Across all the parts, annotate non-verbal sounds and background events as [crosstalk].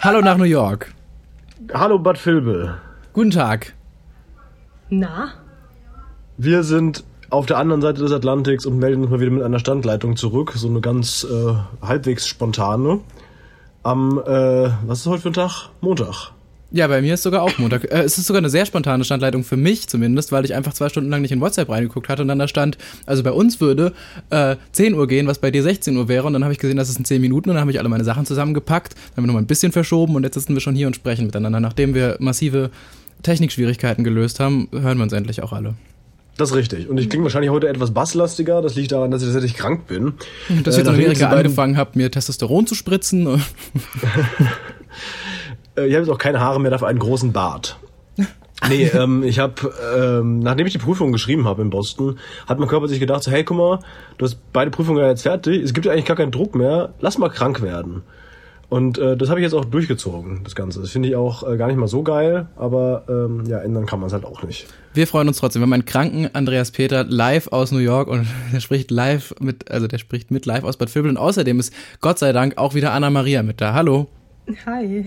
Hallo nach New York. Hallo Bad Vilbel. Guten Tag. Na? Wir sind auf der anderen Seite des Atlantiks und melden uns mal wieder mit einer Standleitung zurück. So eine ganz äh, halbwegs spontane. Am, äh, was ist heute für ein Tag? Montag. Ja, bei mir ist sogar auch Montag. Äh, es ist sogar eine sehr spontane Standleitung für mich zumindest, weil ich einfach zwei Stunden lang nicht in WhatsApp reingeguckt hatte und dann da stand, also bei uns würde äh, 10 Uhr gehen, was bei dir 16 Uhr wäre und dann habe ich gesehen, das ist in 10 Minuten und dann habe ich alle meine Sachen zusammengepackt, dann haben wir nochmal ein bisschen verschoben und jetzt sitzen wir schon hier und sprechen miteinander. Nachdem wir massive Technikschwierigkeiten gelöst haben, hören wir uns endlich auch alle. Das ist richtig. Und ich klinge wahrscheinlich heute etwas basslastiger. Das liegt daran, dass ich tatsächlich krank bin. Dass ich Äh, in Amerika angefangen habe, mir Testosteron zu spritzen. [laughs] Äh, ich habe jetzt auch keine Haare mehr, dafür einen großen Bart. Nee, [laughs] ähm, ich habe, ähm, nachdem ich die Prüfung geschrieben habe in Boston, hat mein Körper sich gedacht, so, hey, guck mal, du hast beide Prüfungen ja jetzt fertig, es gibt ja eigentlich gar keinen Druck mehr, lass mal krank werden. Und äh, das habe ich jetzt auch durchgezogen, das Ganze. Das finde ich auch äh, gar nicht mal so geil, aber ähm, ja, ändern kann man es halt auch nicht. Wir freuen uns trotzdem. Wir haben einen kranken Andreas Peter live aus New York und [laughs] der spricht live mit, also der spricht mit live aus Bad Vilbel und außerdem ist Gott sei Dank auch wieder Anna Maria mit da. Hallo. Hi.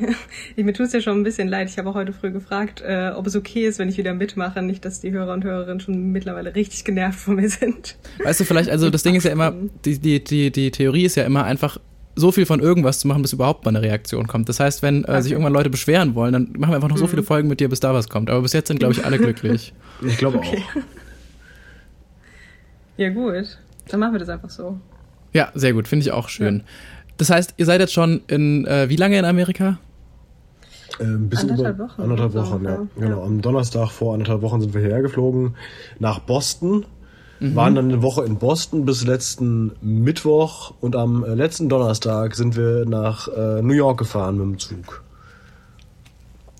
Ich, [laughs] mir tut es ja schon ein bisschen leid. Ich habe auch heute früh gefragt, äh, ob es okay ist, wenn ich wieder mitmache. Nicht, dass die Hörer und Hörerinnen schon mittlerweile richtig genervt von mir sind. Weißt du, vielleicht, also das Ding ist ja immer, [laughs] die, die, die, die Theorie ist ja immer einfach, so viel von irgendwas zu machen, bis überhaupt mal eine Reaktion kommt. Das heißt, wenn äh, sich irgendwann Leute beschweren wollen, dann machen wir einfach noch so viele Folgen mit dir, bis da was kommt. Aber bis jetzt sind, glaube ich, alle [laughs] glücklich. Ich glaube Okay. Ja gut, dann machen wir das einfach so. Ja, sehr gut, finde ich auch schön. Das heißt, ihr seid jetzt schon in, äh, wie lange in Amerika? Äh, ein bisschen Anderthalb über Wochen anderthalb Wochen, ja. ja. Genau. Am Donnerstag vor anderthalb Wochen sind wir hierher geflogen nach Boston. Waren dann eine Woche in Boston bis letzten Mittwoch und am äh, letzten Donnerstag sind wir nach äh, New York gefahren mit dem Zug.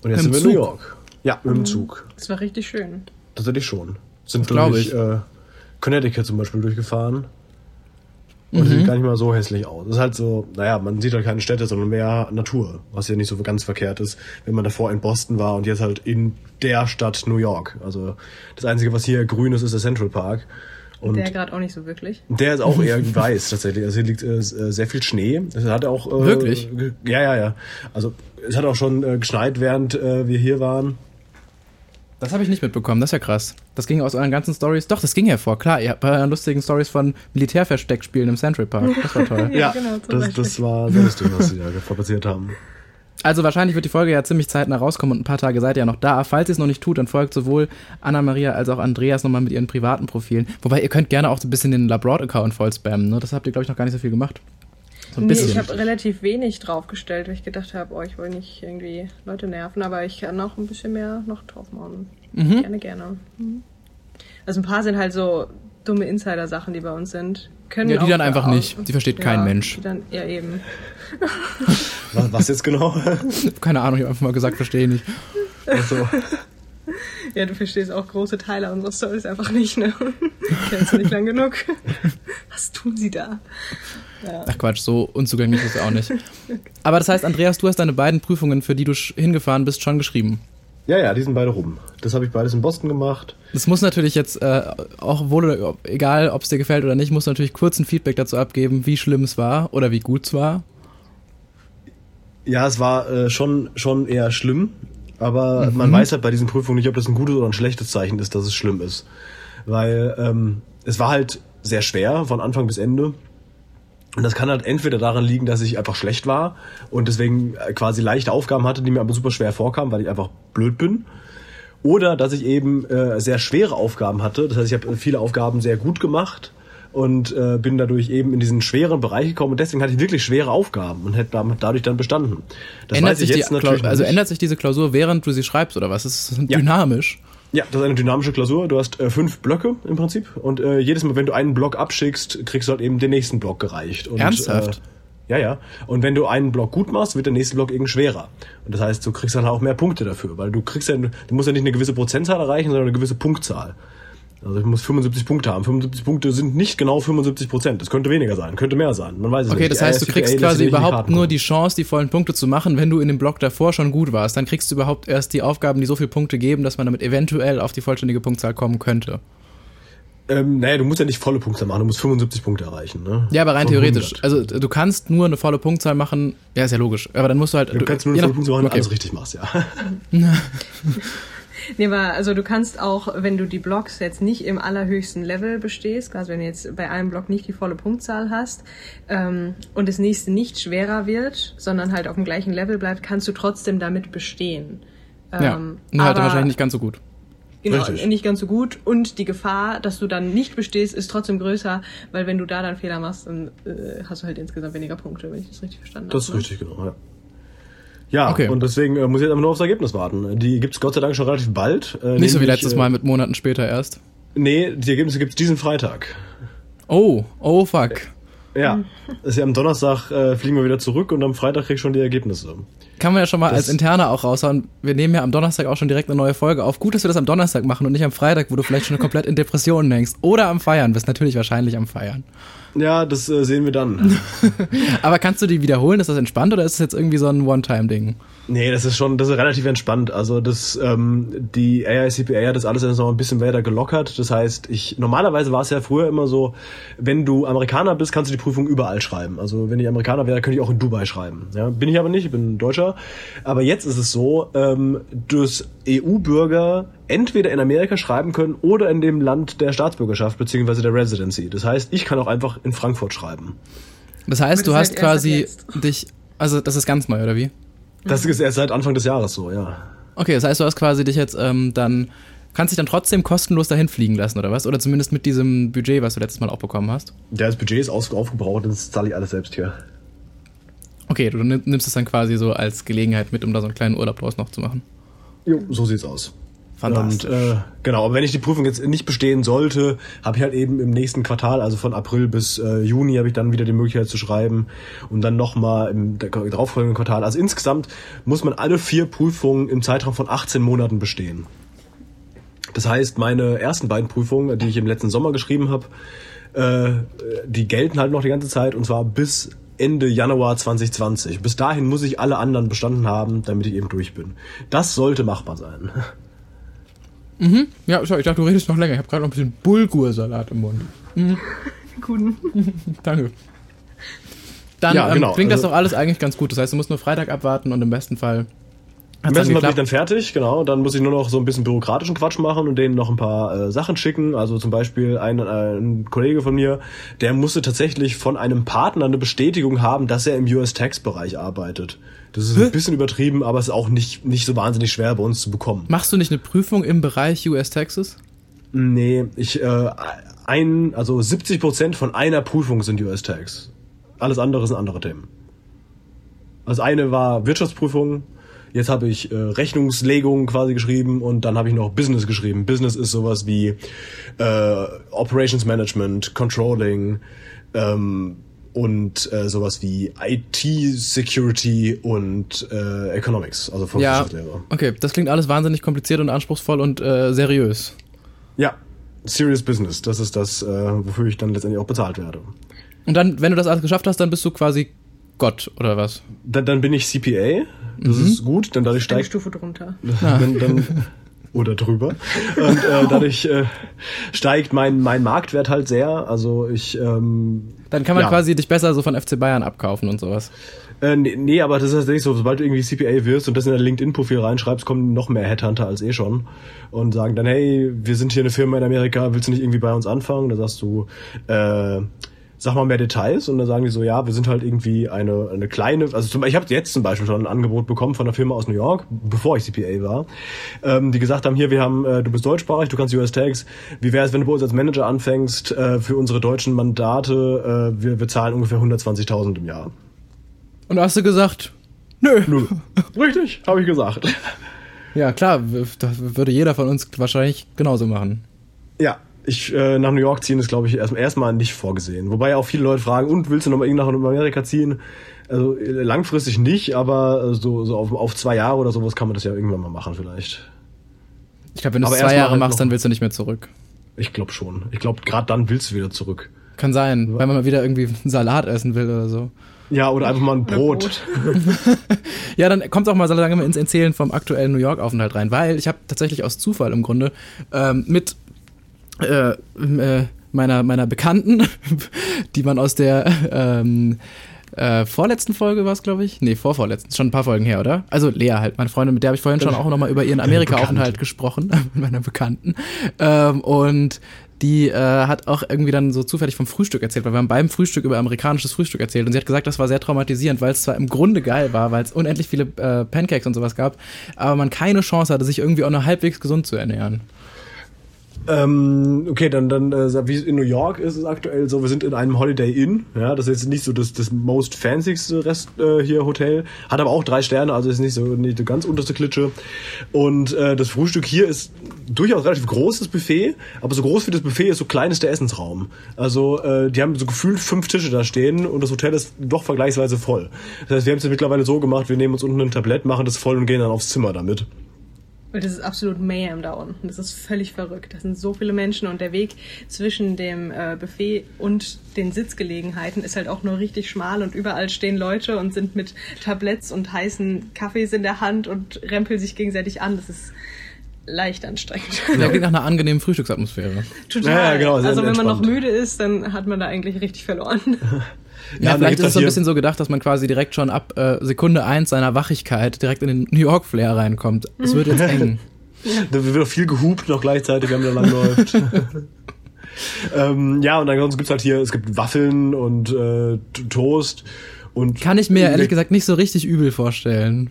Und jetzt Mit sind dem wir in New Zug? York. Ja, mit dem Zug. Das war richtig schön. Tatsächlich schon. Sind glaub durch ich. äh, Connecticut zum Beispiel durchgefahren. Und sieht gar nicht mal so hässlich aus. Es ist halt so, naja, man sieht halt keine Städte, sondern mehr Natur, was ja nicht so ganz verkehrt ist, wenn man davor in Boston war und jetzt halt in der Stadt New York. Also das Einzige, was hier grün ist, ist der Central Park. Und Der gerade auch nicht so wirklich. der ist auch eher [laughs] weiß tatsächlich. Also hier liegt äh, sehr viel Schnee. Es hat auch äh, Wirklich? Ja, ja, ja. Also es hat auch schon äh, geschneit, während äh, wir hier waren. Das habe ich nicht mitbekommen, das ist ja krass. Das ging aus euren ganzen Stories. Doch, das ging hervor, klar. Ihr habt bei euren lustigen Stories von Militärversteckspielen im Central Park. Das war toll. [laughs] Ja, genau, zum das, das war sehr lustig, was sie da fabriziert haben. Also wahrscheinlich wird die Folge ja ziemlich zeitnah rauskommen und ein paar Tage seid ihr ja noch da. Falls ihr es noch nicht tut, dann folgt sowohl Anna-Maria als auch Andreas nochmal mit ihren privaten Profilen. Wobei ihr könnt gerne auch so ein bisschen den Labroad-Account voll spammen. Ne? Das habt ihr, glaube ich, noch gar nicht so viel gemacht. So ein Nee, bisschen. ich habe relativ wenig draufgestellt, weil ich gedacht habe, oh, ich will nicht irgendwie Leute nerven, aber ich kann auch ein bisschen mehr noch drauf machen. Mhm. Gerne, gerne. Mhm. Also ein paar sind halt so dumme Insider-Sachen, die bei uns sind. Können Ja, die dann einfach auch- nicht. Die versteht kein Mensch. Die dann, ja, eben. [laughs] Was, was jetzt genau? [laughs] Keine Ahnung, ich habe einfach mal gesagt, verstehe nicht. also, [laughs] Ja, du verstehst auch große Teile unserer Stories einfach nicht, ne? Kennst du nicht lang genug. Was tun sie da? Ja. Ach Quatsch, so unzugänglich ist er auch nicht. Aber das heißt, Andreas, du hast deine beiden Prüfungen, für die du hingefahren bist, schon geschrieben. ja, ja, die sind beide rum. Das habe ich beides in Boston gemacht. Das muss natürlich jetzt, äh, auch wohl oder egal, ob es dir gefällt oder nicht, muss natürlich kurz ein Feedback dazu abgeben, wie schlimm es war oder wie gut es war. Ja, es war äh, schon, schon eher schlimm, aber man weiß halt bei diesen Prüfungen nicht, ob das ein gutes oder ein schlechtes Zeichen ist, dass es schlimm ist. Weil ähm, es war halt sehr schwer von Anfang bis Ende. Und das kann halt entweder daran liegen, dass ich einfach schlecht war und deswegen äh, quasi leichte Aufgaben hatte, die mir aber super schwer vorkamen, weil ich einfach blöd bin. Oder dass ich eben äh, sehr schwere Aufgaben hatte. Das heißt, ich habe viele Aufgaben sehr gut gemacht und äh, bin dadurch eben in diesen schweren Bereich gekommen und deswegen hatte ich wirklich schwere Aufgaben und hätte dadurch dann bestanden. Das ändert weiß ich sich die, jetzt natürlich also nicht. ändert sich diese Klausur, während du sie schreibst oder was? Ist es Ja. Ja, das ist eine dynamische Klausur. Du hast äh, fünf Blöcke im Prinzip und äh, jedes Mal, wenn du einen Block abschickst, kriegst du halt eben den nächsten Block gereicht. Und, Ernsthaft? Äh, ja, ja. Und wenn du einen Block gut machst, wird der nächste Block eben schwerer. Und das heißt, du kriegst dann auch mehr Punkte dafür, weil du kriegst ja, du musst ja nicht eine gewisse Prozentzahl erreichen, sondern eine gewisse Punktzahl. Also ich muss 75 Punkte haben. 75 Punkte sind nicht genau 75 Prozent. Das könnte weniger sein, könnte mehr sein. Man weiß es Okay, nicht. das Die heißt, du kriegst quasi überhaupt nur die Chance, die vollen Punkte zu machen, wenn du in dem Block davor schon gut warst. Dann kriegst du überhaupt erst die Aufgaben, die so viele Punkte geben, dass man damit eventuell auf die vollständige Punktzahl kommen könnte. Ähm, naja, du musst ja nicht volle Punktzahl machen, du musst 75 Punkte erreichen. Ne? Ja, aber rein Von theoretisch. 100. Also du kannst nur eine volle Punktzahl machen. Ja, ist ja logisch. Aber dann musst du halt. Du kannst nur eine volle Punkte machen, wenn okay. du alles richtig machst, ja. [laughs] [laughs] Nee, aber also du kannst auch, wenn du die Blocks jetzt nicht im allerhöchsten Level bestehst, also wenn du jetzt bei einem Block nicht die volle Punktzahl hast ähm, und das nächste nicht schwerer wird, sondern halt auf dem gleichen Level bleibt, kannst du trotzdem damit bestehen. Ja, Ähm, nur halt aber- wahrscheinlich nicht ganz so gut. Genau, Richtig. nicht ganz so gut. Und die Gefahr, dass du dann nicht bestehst, ist trotzdem größer, weil wenn du da dann Fehler machst, dann äh, hast du halt insgesamt weniger Punkte, wenn ich das richtig verstanden Das ist habe. ne? richtig, genau, ja. Ja, Okay. und deswegen äh, muss ich jetzt aber nur aufs Ergebnis warten. Die gibt's Gott sei Dank schon relativ bald. Äh, Nicht so wie letztes äh, Mal mit Monaten später erst. Nee, die Ergebnisse gibt's diesen Freitag. Oh, oh fuck. Ja, ist ja am Donnerstag äh, fliegen wir wieder zurück und am Freitag krieg ich schon die Ergebnisse. Kann man ja schon mal Das- als Interner auch raushauen. Wir nehmen ja am Donnerstag auch schon direkt eine neue Folge auf. Gut, dass wir das am Donnerstag machen und nicht am Freitag, wo du vielleicht schon komplett in Depressionen hängst. Oder am Feiern. Bist natürlich wahrscheinlich am Feiern. Ja, das äh, sehen wir dann. [laughs] Aber kannst du die wiederholen? Ist das entspannt oder ist das jetzt irgendwie so ein One-Time-Ding? Nee, das ist schon, das ist relativ entspannt. Also das, ähm, die AICPA hat das alles jetzt noch ein bisschen weiter gelockert. Das heißt, ich normalerweise war es ja früher immer so, wenn du Amerikaner bist, kannst du die Prüfung überall schreiben. Also wenn ich Amerikaner wäre, könnte ich auch in Dubai schreiben. Ja, bin ich aber nicht, ich bin Deutscher. Aber jetzt ist es so, ähm, dass EU-Bürger entweder in Amerika schreiben können oder in dem Land der Staatsbürgerschaft beziehungsweise der Residency. Das heißt, ich kann auch einfach in Frankfurt schreiben. Das heißt, du hast quasi dich. Also, das ist ganz neu, oder wie? Das ist erst seit Anfang des Jahres so, ja. Okay, das heißt, du hast quasi dich jetzt ähm, dann. Kannst dich dann trotzdem kostenlos dahin fliegen lassen, oder was? Oder zumindest mit diesem Budget, was du letztes Mal auch bekommen hast? Ja, das Budget ist aufgebraucht, das zahle ich alles selbst hier. Okay, du nimm- nimmst es dann quasi so als Gelegenheit mit, um da so einen kleinen Urlaub draus noch zu machen. Jo, so sieht's aus. Und, äh, genau, aber wenn ich die Prüfung jetzt nicht bestehen sollte, habe ich halt eben im nächsten Quartal, also von April bis äh, Juni, habe ich dann wieder die Möglichkeit zu schreiben und dann nochmal im darauffolgenden Quartal. Also insgesamt muss man alle vier Prüfungen im Zeitraum von 18 Monaten bestehen. Das heißt, meine ersten beiden Prüfungen, die ich im letzten Sommer geschrieben habe, äh, die gelten halt noch die ganze Zeit und zwar bis Ende Januar 2020. Bis dahin muss ich alle anderen bestanden haben, damit ich eben durch bin. Das sollte machbar sein. Ja, schau, ich dachte, du redest noch länger. Ich habe gerade noch ein bisschen Bulgursalat im Mund. [laughs] Guten. [laughs] Danke. Dann Ja, ähm, genau, klingt das also- doch alles eigentlich ganz gut. Das heißt, du musst nur Freitag abwarten und im besten Fall. Fall bin ich dann fertig, genau. Dann muss ich nur noch so ein bisschen bürokratischen Quatsch machen und denen noch ein paar äh, Sachen schicken. Also zum Beispiel ein, äh, ein Kollege von mir, der musste tatsächlich von einem Partner eine Bestätigung haben, dass er im US-Tax-Bereich arbeitet. Das ist ein bisschen übertrieben, aber es ist auch nicht, nicht so wahnsinnig schwer bei uns zu bekommen. Machst du nicht eine Prüfung im Bereich US Texas? Nee, ich, äh, ein, also 70 Prozent von einer Prüfung sind US-Tax. Alles andere sind andere Themen. Also eine war Wirtschaftsprüfung, jetzt habe ich äh, Rechnungslegung quasi geschrieben und dann habe ich noch Business geschrieben. Business ist sowas wie äh, Operations Management, Controlling ähm, und äh, sowas wie IT-Security und äh, Economics, also Ja. Volkswirtschaftslehre. Okay, das klingt alles wahnsinnig kompliziert und anspruchsvoll und äh, seriös. Ja, Serious Business, das ist das, äh, wofür ich dann letztendlich auch bezahlt werde. Und dann, wenn du das alles geschafft hast, dann bist du quasi Gott, oder was? Dann, dann bin ich CPA, das ist gut, denn dadurch Eine steigt Stufe drunter. [laughs] dann, dann, oder drüber. Und äh, dadurch äh, steigt mein, mein Marktwert halt sehr. Also ich ähm, Dann kann man Ja. quasi dich besser so von FC Bayern abkaufen und sowas. äh, nee, nee, aber das ist tatsächlich so, sobald du irgendwie CPA wirst und das in dein LinkedIn-Profil reinschreibst, kommen noch mehr Headhunter als eh schon und sagen dann, hey, wir sind hier eine Firma in Amerika, willst du nicht irgendwie bei uns anfangen? Da sagst du, äh, sag mal mehr Details und dann sagen die so, ja, wir sind halt irgendwie eine, eine kleine, also zum, ich habe jetzt zum Beispiel schon ein Angebot bekommen von einer Firma aus New York, bevor ich CPA war, ähm, die gesagt haben, hier, wir haben, äh, du bist deutschsprachig, du kannst US Tags, wie wäre es, wenn du bei uns als Manager anfängst, äh, für unsere deutschen Mandate, äh, wir, wir zahlen ungefähr 120.000 im Jahr. Und da hast du gesagt, nö. Null. Richtig, habe ich gesagt. Ja, klar, das würde jeder von uns wahrscheinlich genauso machen. Ja, ich äh, nach New York ziehen ist, glaube ich, erstmal erstmal nicht vorgesehen. Wobei auch viele Leute fragen, und willst du noch mal irgendwie nach Amerika ziehen? Also äh, langfristig nicht, aber äh, so, so auf, auf zwei Jahre oder sowas kann man das ja irgendwann mal machen vielleicht. Ich glaube, wenn du es Aber zwei erstmal Jahre halt machst, noch- dann willst du nicht mehr zurück. Ich glaube schon. Ich glaube, gerade dann willst du wieder zurück. Kann sein, weil man mal wieder irgendwie einen Salat essen will oder so. Ja, oder einfach mal ein Oder Brot. [laughs] Ja, dann kommt auch mal so lange ins Erzählen vom aktuellen New York-Aufenthalt rein, weil ich habe tatsächlich aus Zufall im Grunde ähm, mit äh, äh, meiner, meiner Bekannten, [laughs] die man aus der ähm, äh, vorletzten Folge war es, glaube ich. Nee, vorvorletzten, schon ein paar Folgen her, oder? Also Lea halt, meine Freundin, mit der habe ich vorhin schon auch nochmal über ihren Amerika-Aufenthalt gesprochen, [laughs] mit meiner Bekannten. Ähm, und die äh, hat auch irgendwie dann so zufällig vom Frühstück erzählt, weil wir haben beim Frühstück über amerikanisches Frühstück erzählt und sie hat gesagt, das war sehr traumatisierend, weil es zwar im Grunde geil war, weil es unendlich viele äh, Pancakes und sowas gab, aber man keine Chance hatte, sich irgendwie auch noch halbwegs gesund zu ernähren. Ähm, okay, dann, dann äh, wie in New York ist es aktuell so, wir sind in einem Holiday Inn, ja, das ist jetzt nicht so das, das most fancyste Rest äh, hier Hotel, hat aber auch drei Sterne, also ist nicht so nicht die ganz unterste Klitsche. Und äh, das Frühstück hier ist durchaus relativ großes Buffet, aber so groß wie das Buffet ist, so klein ist der Essensraum. Also äh, die haben so gefühlt fünf Tische da stehen und das Hotel ist doch vergleichsweise voll. Das heißt, wir haben es mittlerweile so gemacht, wir nehmen uns unten ein Tablett, machen das voll und gehen dann aufs Zimmer damit. Weil das ist absolut Mayhem da unten. Das ist völlig verrückt. Da sind so viele Menschen und der Weg zwischen dem äh, Buffet und den Sitzgelegenheiten ist halt auch nur richtig schmal und überall stehen Leute und sind mit Tabletts und heißen Kaffees in der Hand und rempeln sich gegenseitig an. Das ist leicht anstrengend. Ja, [laughs] klingt nach einer angenehmen Frühstücksatmosphäre. Total. Ja, ja, genau, also wenn man noch müde ist, dann hat man da eigentlich richtig verloren. [laughs] Ja, Ja, und dann vielleicht ist es so ein bisschen so gedacht, dass man quasi direkt schon ab äh, Sekunde eins seiner Wachigkeit direkt in den New York Flair reinkommt. Es wird jetzt eng. [laughs] Da wird auch viel gehupt noch gleichzeitig, wenn man da lang läuft. [laughs] ähm, ja, und ansonsten gibt's halt hier, es gibt Waffeln und äh, Toast und Kann ich mir ehrlich gesagt nicht so richtig übel vorstellen.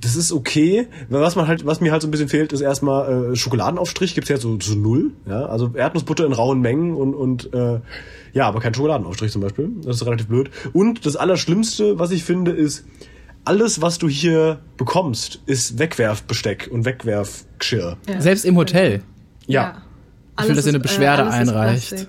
Das ist okay. Was man halt, was mir halt so ein bisschen fehlt, ist erstmal äh, Schokoladenaufstrich gibt's ja so, so null, ja, also Erdnussbutter in rauen Mengen und und äh, ja, aber kein Schokoladenaufstrich zum Beispiel. Das ist relativ blöd. Und das Allerschlimmste, was ich finde, ist alles, was du hier bekommst, ist Wegwerfbesteck und Wegwerfgeschirr. Ja. Selbst im Hotel. Ja. Ich will, dass ihr eine äh, Beschwerde ist einreicht.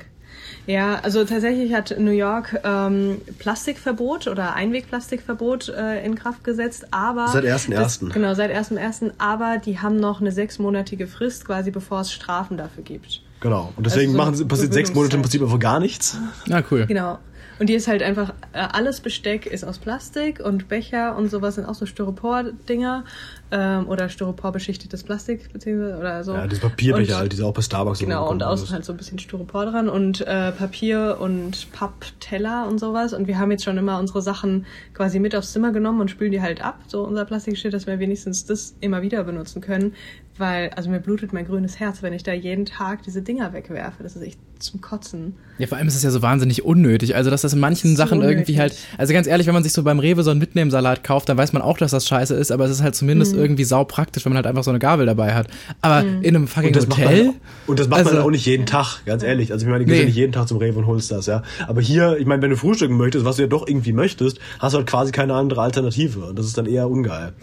Ja, also tatsächlich hat New York ähm, Plastikverbot oder Einwegplastikverbot äh, in Kraft gesetzt, aber Seit 1.1.. das- Genau, seit 1.1., aber die haben noch eine sechsmonatige Frist quasi, bevor es Strafen dafür gibt. Genau. Und deswegen Also so machen sie, passiert sechs Monate im Prinzip einfach gar nichts. Na cool. Genau. Und die ist halt einfach, äh, alles Besteck ist aus Plastik und Becher und sowas sind auch so Styropor-Dinger ähm, oder Styropor-beschichtetes Plastik beziehungsweise oder so. Ja, diese Papierbecher halt, die sie auch bei Starbucks Genau, und außen halt so ein bisschen Styropor dran und äh, Papier und Pappteller und sowas. Und wir haben jetzt schon immer unsere Sachen quasi mit aufs Zimmer genommen und spülen die halt ab, so unser Plastikgeschirr, dass wir wenigstens das immer wieder benutzen können. Weil, also mir blutet mein grünes Herz, wenn ich da jeden Tag diese Dinger wegwerfe. Das ist echt zum Kotzen. Ja, vor allem ist es ja so wahnsinnig unnötig. Also, dass das in manchen So Sachen irgendwie unnötig. halt. Also, ganz ehrlich, wenn man sich so beim Rewe so einen Mitnehmsalat kauft, dann weiß man auch, dass das scheiße ist, aber es ist halt Mhm. zumindest irgendwie saupraktisch, wenn man halt einfach so eine Gabel dabei hat. Aber in einem fucking Und das, macht man, Hotel. halt- und das macht man Also- auch nicht jeden Tag, ganz ehrlich. Also ich meine, du gehst Nee. ja nicht jeden Tag zum Rewe und holst das, ja. Aber hier, ich meine, wenn du frühstücken möchtest, was du ja doch irgendwie möchtest, hast du halt quasi keine andere Alternative. Und das ist dann eher ungeil.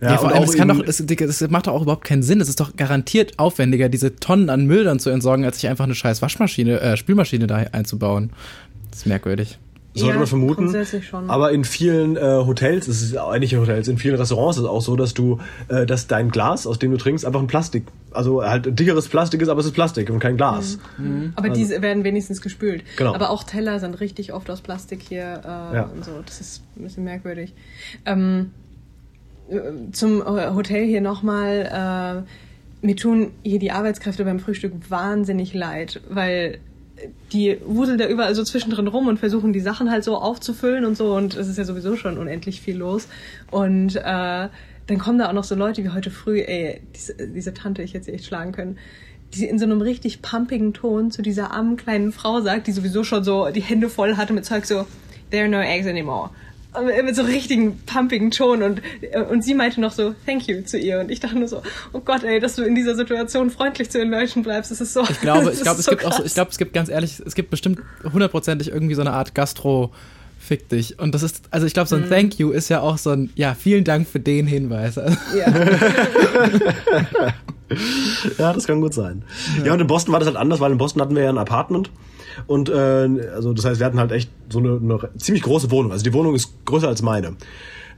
Ja, vor und allem, auch es kann doch, es, es macht doch auch überhaupt keinen Sinn. Es ist doch garantiert aufwendiger, diese Tonnen an Müll dann zu entsorgen, als sich einfach eine scheiß Waschmaschine, äh, Spülmaschine da einzubauen. Das ist merkwürdig. sollte Ja, man vermuten. grundsätzlich schon. Aber in vielen äh, Hotels, es ist auch nicht in Hotels, in vielen Restaurants ist es auch so, dass du, äh, dass dein Glas, aus dem du trinkst, einfach ein Plastik, also halt dickeres Plastik ist, aber es ist Plastik und kein Glas. Aber diese werden wenigstens gespült. Genau. Aber auch Teller sind richtig oft aus Plastik hier äh, Ja. und so. Das ist ein bisschen merkwürdig. Ähm, äh, zum äh, Hotel hier nochmal. Äh, mir tun hier die Arbeitskräfte beim Frühstück wahnsinnig leid, weil die wuseln da überall so zwischendrin rum und versuchen die Sachen halt so aufzufüllen und so und es ist ja sowieso schon unendlich viel los und äh, dann kommen da auch noch so Leute wie heute früh, ey, diese, diese Tante, ich hätte sie echt schlagen können, die in so einem richtig pumpigen Ton zu dieser armen kleinen Frau sagt, die sowieso schon so die Hände voll hatte mit Zeug so, there are no eggs anymore. Mit so richtigen pumpigen Ton und, und sie meinte noch so, thank you zu ihr. Und ich dachte nur so, oh Gott, ey, dass du in dieser Situation freundlich zu den Leuten bleibst, das ist so. Ich glaube, [laughs] ich glaube, es gibt auch so, krass. ich glaube, es gibt ganz ehrlich, es gibt bestimmt hundertprozentig irgendwie so eine Art Gastro fick dich. Und das ist, also ich glaube, so ein Thank you ist ja auch so ein, ja, vielen Dank für den Hinweis. Also, Ja. [laughs] Ja, das kann gut sein. Ja. und in Boston war das halt anders, weil in Boston hatten wir ja ein Apartment. Und äh, also das heißt, wir hatten halt echt so eine, eine ziemlich große Wohnung. Also die Wohnung ist größer als meine.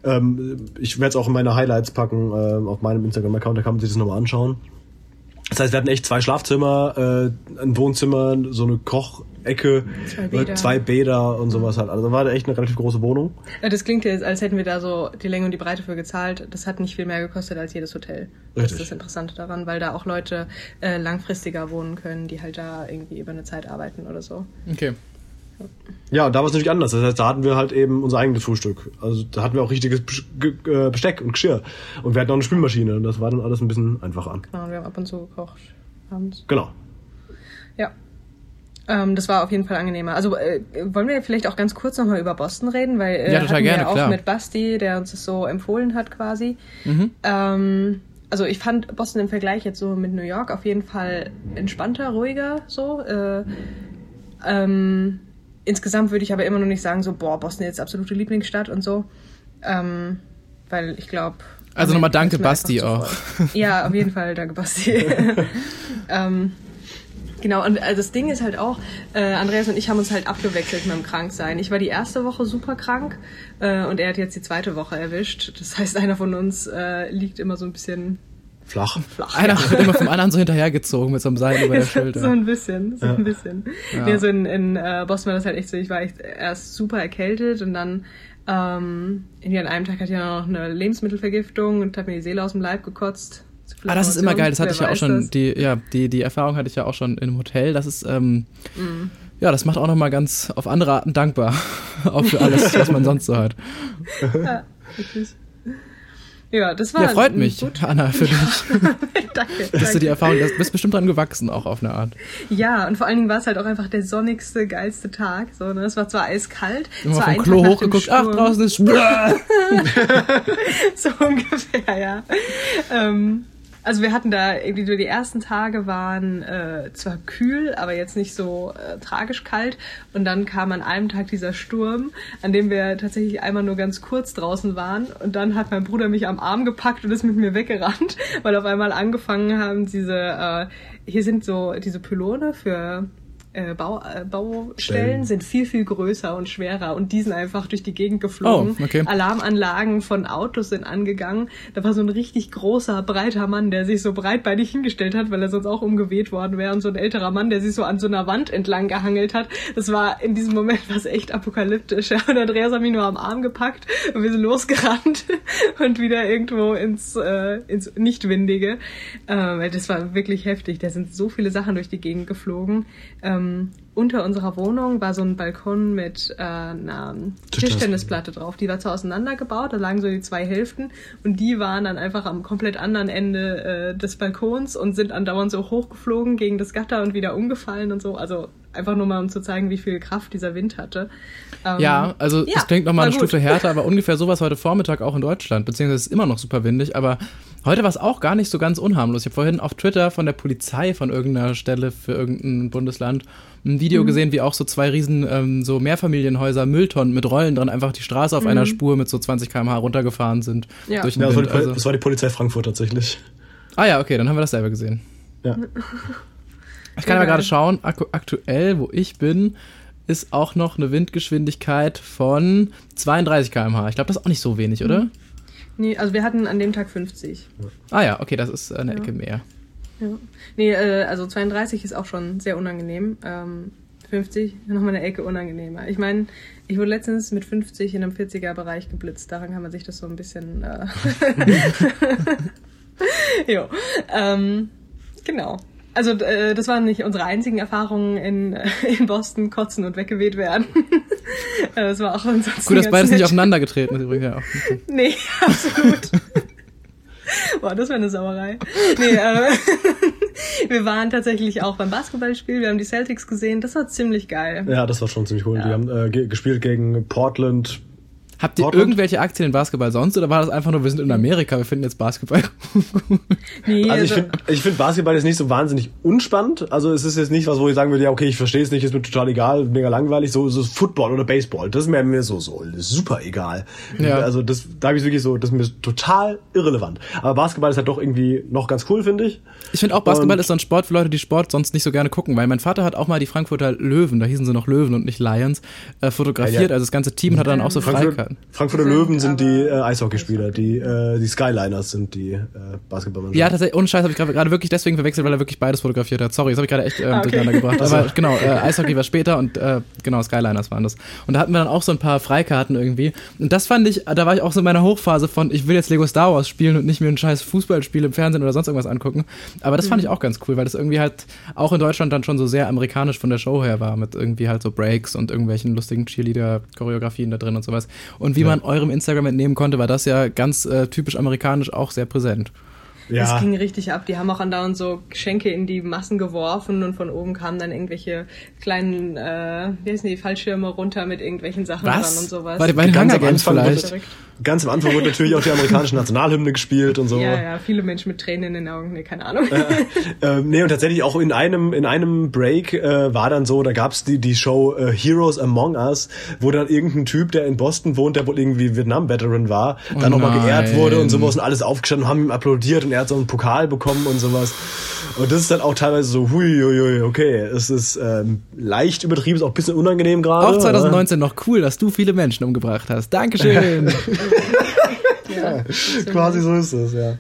Ähm, ich werde es auch in meine Highlights packen äh, auf meinem Instagram-Account, da kann man sich das nochmal anschauen. Das heißt, wir hatten echt zwei Schlafzimmer, äh, ein Wohnzimmer, so eine Kochecke, Zwei Bäder. zwei Bäder und sowas halt. Also war da echt eine relativ große Wohnung. Das klingt jetzt, als hätten wir da so die Länge und die Breite für gezahlt. Das hat nicht viel mehr gekostet als jedes Hotel. Das Richtig. ist das Interessante daran, weil da auch Leute äh, langfristiger wohnen können, die halt da irgendwie über eine Zeit arbeiten oder so. Okay. Ja, und da war es natürlich anders. Das heißt, da hatten wir halt eben unser eigenes Frühstück. Also da hatten wir auch richtiges äh, Besteck und Geschirr. Und wir hatten auch eine Spülmaschine. Und das war dann alles ein bisschen einfacher. Genau, und wir haben ab und zu gekocht abends. Genau. Ja. Ähm, das war auf jeden Fall angenehmer. Also äh, wollen wir vielleicht auch ganz kurz nochmal über Boston reden, weil äh, Ja, total hatten gerne, wir auch klar. mit Basti, der uns das so empfohlen hat quasi. Mhm. Ähm, also ich fand Boston im Vergleich jetzt so mit New York auf jeden Fall entspannter, ruhiger so. Äh, ähm, insgesamt würde ich aber immer noch nicht sagen, so, boah, Boston ist jetzt absolute Lieblingsstadt und so. Ähm, weil ich glaube. Also nochmal danke, Basti, auch. Ja, auf jeden Fall, danke, Basti. [laughs] ähm, genau, und äh, das Ding ist halt auch, äh, Andreas und ich haben uns halt abgewechselt mit dem Kranksein. Ich war die erste Woche super krank äh, und er hat jetzt die zweite Woche erwischt. Das heißt, einer von uns äh, liegt immer so ein bisschen Flach. flach. Einer wird immer vom anderen so hinterhergezogen mit so einem Seil über der [laughs] Schulter. so ein bisschen, so Ja. ein bisschen. Ja. Ja. so in, in äh, Boston war das halt echt so, ich war echt erst super erkältet und dann ähm, irgendwie an einem Tag hatte ich ja noch eine Lebensmittelvergiftung und habe mir die Seele aus dem Leib gekotzt. Ah, das ist immer geil. Das hatte ich ja auch schon, das? die, ja, die, die Erfahrung hatte ich ja auch schon im Hotel. Das ist, ähm, Mhm. ja, das macht auch nochmal ganz auf andere Arten dankbar. [laughs] auch für alles, was man sonst so hat. Ja, wirklich. Ja, das war Ja, freut mich, gut. Anna, für dich. [laughs] danke. Dass du danke. die Erfahrung, du bist bestimmt dran gewachsen, auch auf eine Art. Ja, und vor allen Dingen war es halt auch einfach der sonnigste, geilste Tag. So, ne? Es war zwar eiskalt, es Immer war vom ein Klo Tag hochgeguckt, ach, draußen ist [laughs] so ungefähr, ja. Ähm, also wir hatten da irgendwie nur die ersten Tage waren äh, zwar kühl, aber jetzt nicht so äh, tragisch kalt. Und dann kam an einem Tag dieser Sturm, an dem wir tatsächlich einmal nur ganz kurz draußen waren. Und dann hat mein Bruder mich am Arm gepackt und ist mit mir weggerannt, [laughs] weil auf einmal angefangen haben diese, äh, hier sind so diese Pylone für äh, Bau, äh, Baustellen Stellen. sind viel, viel größer und schwerer und die sind einfach durch die Gegend geflogen. Oh, okay. Alarmanlagen von Autos sind angegangen. Da war so ein richtig großer, breiter Mann, der sich so breitbeinig hingestellt hat, weil er sonst auch umgeweht worden wäre. Und so ein älterer Mann, der sich so an so einer Wand entlang gehangelt hat. Das war in diesem Moment was echt apokalyptisch. [laughs] Ja, Und Andreas hat mich nur am Arm gepackt und wir sind losgerannt [laughs] und wieder irgendwo ins, äh, ins Nichtwindige. Ähm, das war wirklich heftig. Da sind so viele Sachen durch die Gegend geflogen. Ähm, unter unserer Wohnung war so ein Balkon mit äh, einer Tischtennisplatte drauf. Die war zwar auseinandergebaut, da lagen so die zwei Hälften und die waren dann einfach am komplett anderen Ende äh, des Balkons und sind andauernd so hochgeflogen gegen das Gatter und wieder umgefallen und so. Also einfach nur mal, um zu zeigen, wie viel Kraft dieser Wind hatte. Ähm, Ja, also ja, das klingt nochmal war eine gut. Stufe härter, aber [laughs] ungefähr sowas heute Vormittag auch in Deutschland, beziehungsweise es ist immer noch super windig, aber heute war es auch gar nicht so ganz unharmlos. Ich habe vorhin auf Twitter von der Polizei von irgendeiner Stelle für irgendein Bundesland ein Video Mhm. gesehen, wie auch so zwei riesen ähm, so Mehrfamilienhäuser, Mülltonnen mit Rollen dran einfach die Straße auf einer Spur mit so 20 km/h runtergefahren sind. Mhm. Ja. Durch den Ja, das war, Wind. die, Also, das war die Polizei Frankfurt tatsächlich. ah ja, okay, dann haben wir das selber gesehen. Ja. [laughs] Ich kann aber gerade schauen, aktu aktuell, wo ich bin, ist auch noch eine Windgeschwindigkeit von 32 km/h. Ich glaube, das ist auch nicht so wenig, oder? Nee, also wir hatten an dem Tag 50. Ah ja, okay, das ist eine Ecke mehr. Ja. Nee, äh, also 32 ist auch schon sehr unangenehm. Ähm, 50 nochmal eine Ecke unangenehmer. Ich meine, ich wurde letztens mit 50 in einem 40er-Bereich geblitzt. Daran kann man sich das so ein bisschen. Äh [laughs] [laughs] jo. Ähm, genau. Also äh, das waren nicht unsere einzigen Erfahrungen in, äh, [laughs] in Boston, kotzen und weggeweht werden. [laughs] Äh, das war auch ansonsten Gut, dass beides nicht aufeinander getreten ist übrigens. Ja, auch. [laughs] Nee, absolut. Boah, das wäre eine Sauerei. Nee, äh, wir waren tatsächlich auch beim Basketballspiel, wir haben die Celtics gesehen, das war ziemlich geil. Ja, das war schon ziemlich cool. Ja. Die haben äh, ge gespielt gegen Portland. Habt ihr Portland? irgendwelche Aktien in Basketball sonst oder war das einfach nur, wir sind in Amerika, wir finden jetzt Basketball? [laughs] Nee, Also ich finde ich find Basketball jetzt nicht so wahnsinnig unspannend. Also es ist jetzt nicht was, wo ich sagen würde, ja okay, ich verstehe es nicht, ist mir total egal, mega langweilig. So, so Football oder Baseball, das ist mir, mir so, so super egal. Ja. Also das, da habe ich wirklich so, das ist mir total irrelevant. Aber Basketball ist halt doch irgendwie noch ganz cool, finde ich. Ich finde auch, Basketball Und- ist so ein Sport für Leute, die Sport sonst nicht so gerne gucken, weil mein Vater hat auch mal die Frankfurter Löwen, da hießen sie noch Löwen und nicht Lions, äh, fotografiert. Ja, ja. Also das ganze Team hat dann auch so Frankfurt, Ja. Frankfurter Löwen sind die äh, aber- Eishockeyspieler, die, äh, die Skyliners sind die äh, Basketballmannschaften. Ja, tatsächlich, ohne Scheiß habe ich gerade gerade wirklich deswegen verwechselt, weil er wirklich beides fotografiert hat. Sorry, das habe ich gerade echt ähm, okay. durcheinander gebracht. Also- Aber genau, äh, Eishockey war später und äh, genau, Skyliners waren das. Und da hatten wir dann auch so ein paar Freikarten irgendwie. Und das fand ich, da war ich auch so in meiner Hochphase von, ich will jetzt Lego Star Wars spielen und nicht mir ein scheiß Fußballspiel im Fernsehen oder sonst irgendwas angucken. Aber das fand ich auch ganz cool, weil das irgendwie halt auch in Deutschland dann schon so sehr amerikanisch von der Show her war, mit irgendwie halt so Breaks und irgendwelchen lustigen Cheerleader-Choreografien da drin und sowas. Und wie man eurem Instagram entnehmen konnte, war das ja ganz äh, typisch amerikanisch auch sehr präsent. Das ja. ging richtig ab. Die haben auch andauernd so Geschenke in die Massen geworfen und von oben kamen dann irgendwelche kleinen, äh, wie heißen die, Fallschirme runter mit irgendwelchen Sachen dran und sowas. War die bei den Ganz am Anfang vielleicht? Verrückt. Ganz am Anfang wurde natürlich auch die amerikanische Nationalhymne gespielt und so. Ja, ja, viele Menschen mit Tränen in den Augen, nee, keine Ahnung. Ähm, nee, und tatsächlich auch in einem, in einem Break äh, war dann so, da gab's die, die Show äh, Heroes Among Us, wo dann irgendein Typ, der in Boston wohnt, der wohl irgendwie Vietnam-Veteran war, Oh dann nochmal geehrt wurde und sowas und alles aufgestanden und haben ihm applaudiert und er hat so einen Pokal bekommen und sowas. Und das ist dann auch teilweise so, hui, hui, hui okay, es ist ähm, leicht übertrieben, ist auch ein bisschen unangenehm gerade. Auch 2019 noch cool, dass du viele Menschen umgebracht hast. Dankeschön. [laughs] ja? Quasi so ist es, ja.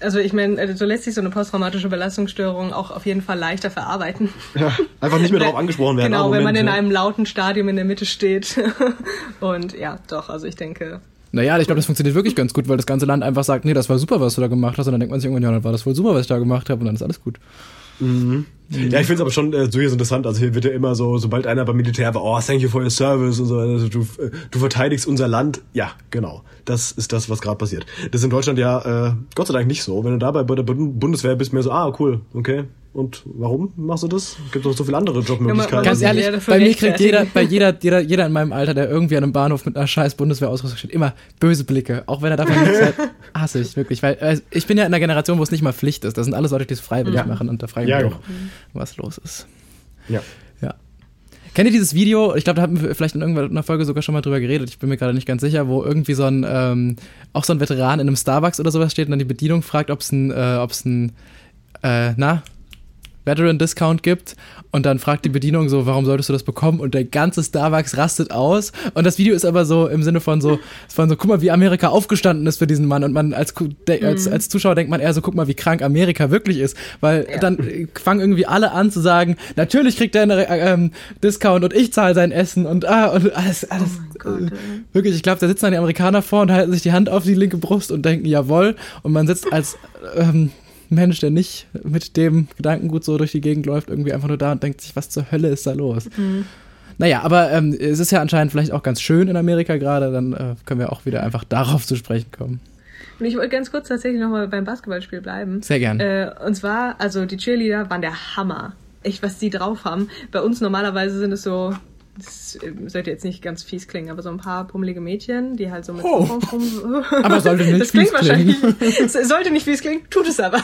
Also ich meine, äh, so lässt sich so eine posttraumatische Belastungsstörung auch auf jeden Fall leichter verarbeiten. ja. Einfach nicht mehr darauf angesprochen werden. Genau, Ah, wenn man in ja. einem lauten Stadium in der Mitte steht. [laughs] Und ja, doch, also ich denke, naja, ich glaube, das funktioniert wirklich ganz gut, weil das ganze Land einfach sagt, nee, das war super, was du da gemacht hast. Und dann denkt man sich irgendwann, ja, dann war das wohl super, was ich da gemacht habe. Und dann ist alles gut. Ja, ich finde es aber schon äh, durchaus interessant. Also hier wird ja immer so, sobald einer beim Militär war, oh, thank you for your service und so, also du, äh, du verteidigst unser Land. Ja, genau. Das ist das, was gerade passiert. Das ist in Deutschland ja äh, Gott sei Dank nicht so. Wenn du dabei bei der Bund- Bundeswehr bist, mehr so, ah, cool, okay. Und warum machst du das? Gibt doch so viele andere Jobmöglichkeiten. man Ganz ehrlich, bei mir kriegt jeder, bei jeder, jeder, jeder in meinem Alter, der irgendwie an einem Bahnhof mit einer scheiß Bundeswehrausrüstung steht, immer böse Blicke. Auch wenn er davon nichts [laughs] hat, hasse ich wirklich. Weil äh, ich bin ja in einer Generation, wo es nicht mal Pflicht ist. Das sind alles Leute, die es freiwillig Ja. machen. Und da frage ich Ja, mich genau. auch, was los ist. ja. Ja. Kennt ihr dieses Video? Ich glaube, da haben wir vielleicht in irgendeiner Folge sogar schon mal drüber geredet. Ich bin mir gerade nicht ganz sicher, wo irgendwie so ein, ähm, auch so ein Veteran in einem Starbucks oder sowas steht und dann die Bedienung fragt, ob es ein, äh, ob es ein, äh, na, Veteran Discount gibt und dann fragt die Bedienung so, warum solltest du das bekommen? Und der ganze Starbucks rastet aus. Und das Video ist aber so im Sinne von so, von so, guck mal, wie Amerika aufgestanden ist für diesen Mann. Und man als, Ku- de- als, als Zuschauer denkt man eher so, guck mal, wie krank Amerika wirklich ist. Weil Ja. dann äh, fangen irgendwie alle an zu sagen, natürlich kriegt er einen äh, ähm, Discount und ich zahle sein Essen und ah, und alles, alles. Gott, äh, wirklich, ich glaube, da sitzen dann die Amerikaner vor und halten sich die Hand auf die linke Brust und denken, jawohl. Und man sitzt als ähm, Mensch, der nicht mit dem Gedankengut so durch die Gegend läuft, irgendwie einfach nur da und denkt sich, was zur Hölle ist da los? Naja, aber ähm, es ist ja anscheinend vielleicht auch ganz schön in Amerika gerade, dann äh, können wir auch wieder einfach darauf zu sprechen kommen. Und ich wollte ganz kurz tatsächlich nochmal beim Basketballspiel bleiben. Sehr gern. Äh, und zwar, also die Cheerleader waren der Hammer. Echt, was die drauf haben. Bei uns normalerweise sind es so, das äh, sollte jetzt nicht ganz fies klingen, aber so ein paar pummelige Mädchen, die halt so mit Oh. Rum. [laughs] Aber sollte nicht das klingt fies klingen. wahrscheinlich. Sollte nicht fies klingen, tut es aber.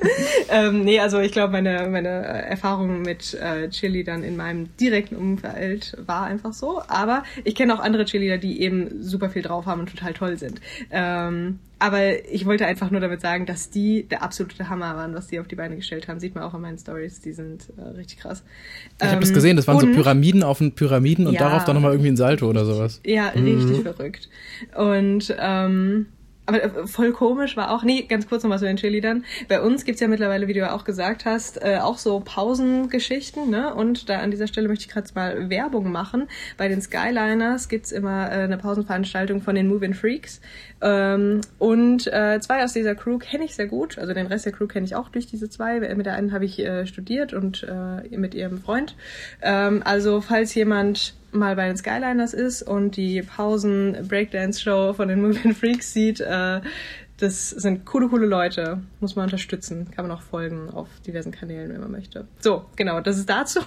[laughs] ähm, nee, also ich glaube, meine, meine Erfahrung mit äh, Cheerleadern in meinem direkten Umfeld war einfach so. Aber ich kenne auch andere Cheerleader, die eben super viel drauf haben und total toll sind. Ähm, aber ich wollte einfach nur damit sagen, dass die der absolute Hammer waren, was die auf die Beine gestellt haben. Sieht man auch in meinen Stories, die sind äh, richtig krass. Ich habe das Ähm, gesehen, das waren so und- Pyramiden auf den Pyramiden und Ja. darauf dann nochmal irgendwie ein Salto oder sowas. Ja, richtig verrückt. Und ähm, aber äh, voll komisch war auch, nee, ganz kurz noch was zu den Cheerleadern. Bei uns gibt's ja mittlerweile, wie du ja auch gesagt hast, äh, auch so Pausengeschichten, ne? Und da an dieser Stelle möchte ich gerade mal Werbung machen. Bei den Skyliners gibt's immer äh, eine Pausenveranstaltung von den Moving Freaks. Ähm, und äh, zwei aus dieser Crew kenne ich sehr gut. Also den Rest der Crew kenne ich auch durch diese zwei. Mit der einen habe ich äh, studiert und äh, mit ihrem Freund. Ähm, also falls jemand mal bei den Skyliners ist und die Pausen Breakdance Show von den Moving Freaks sieht, äh, das sind coole, coole Leute. Muss man unterstützen. Kann man auch folgen auf diversen Kanälen, wenn man möchte. So, genau, das ist dazu.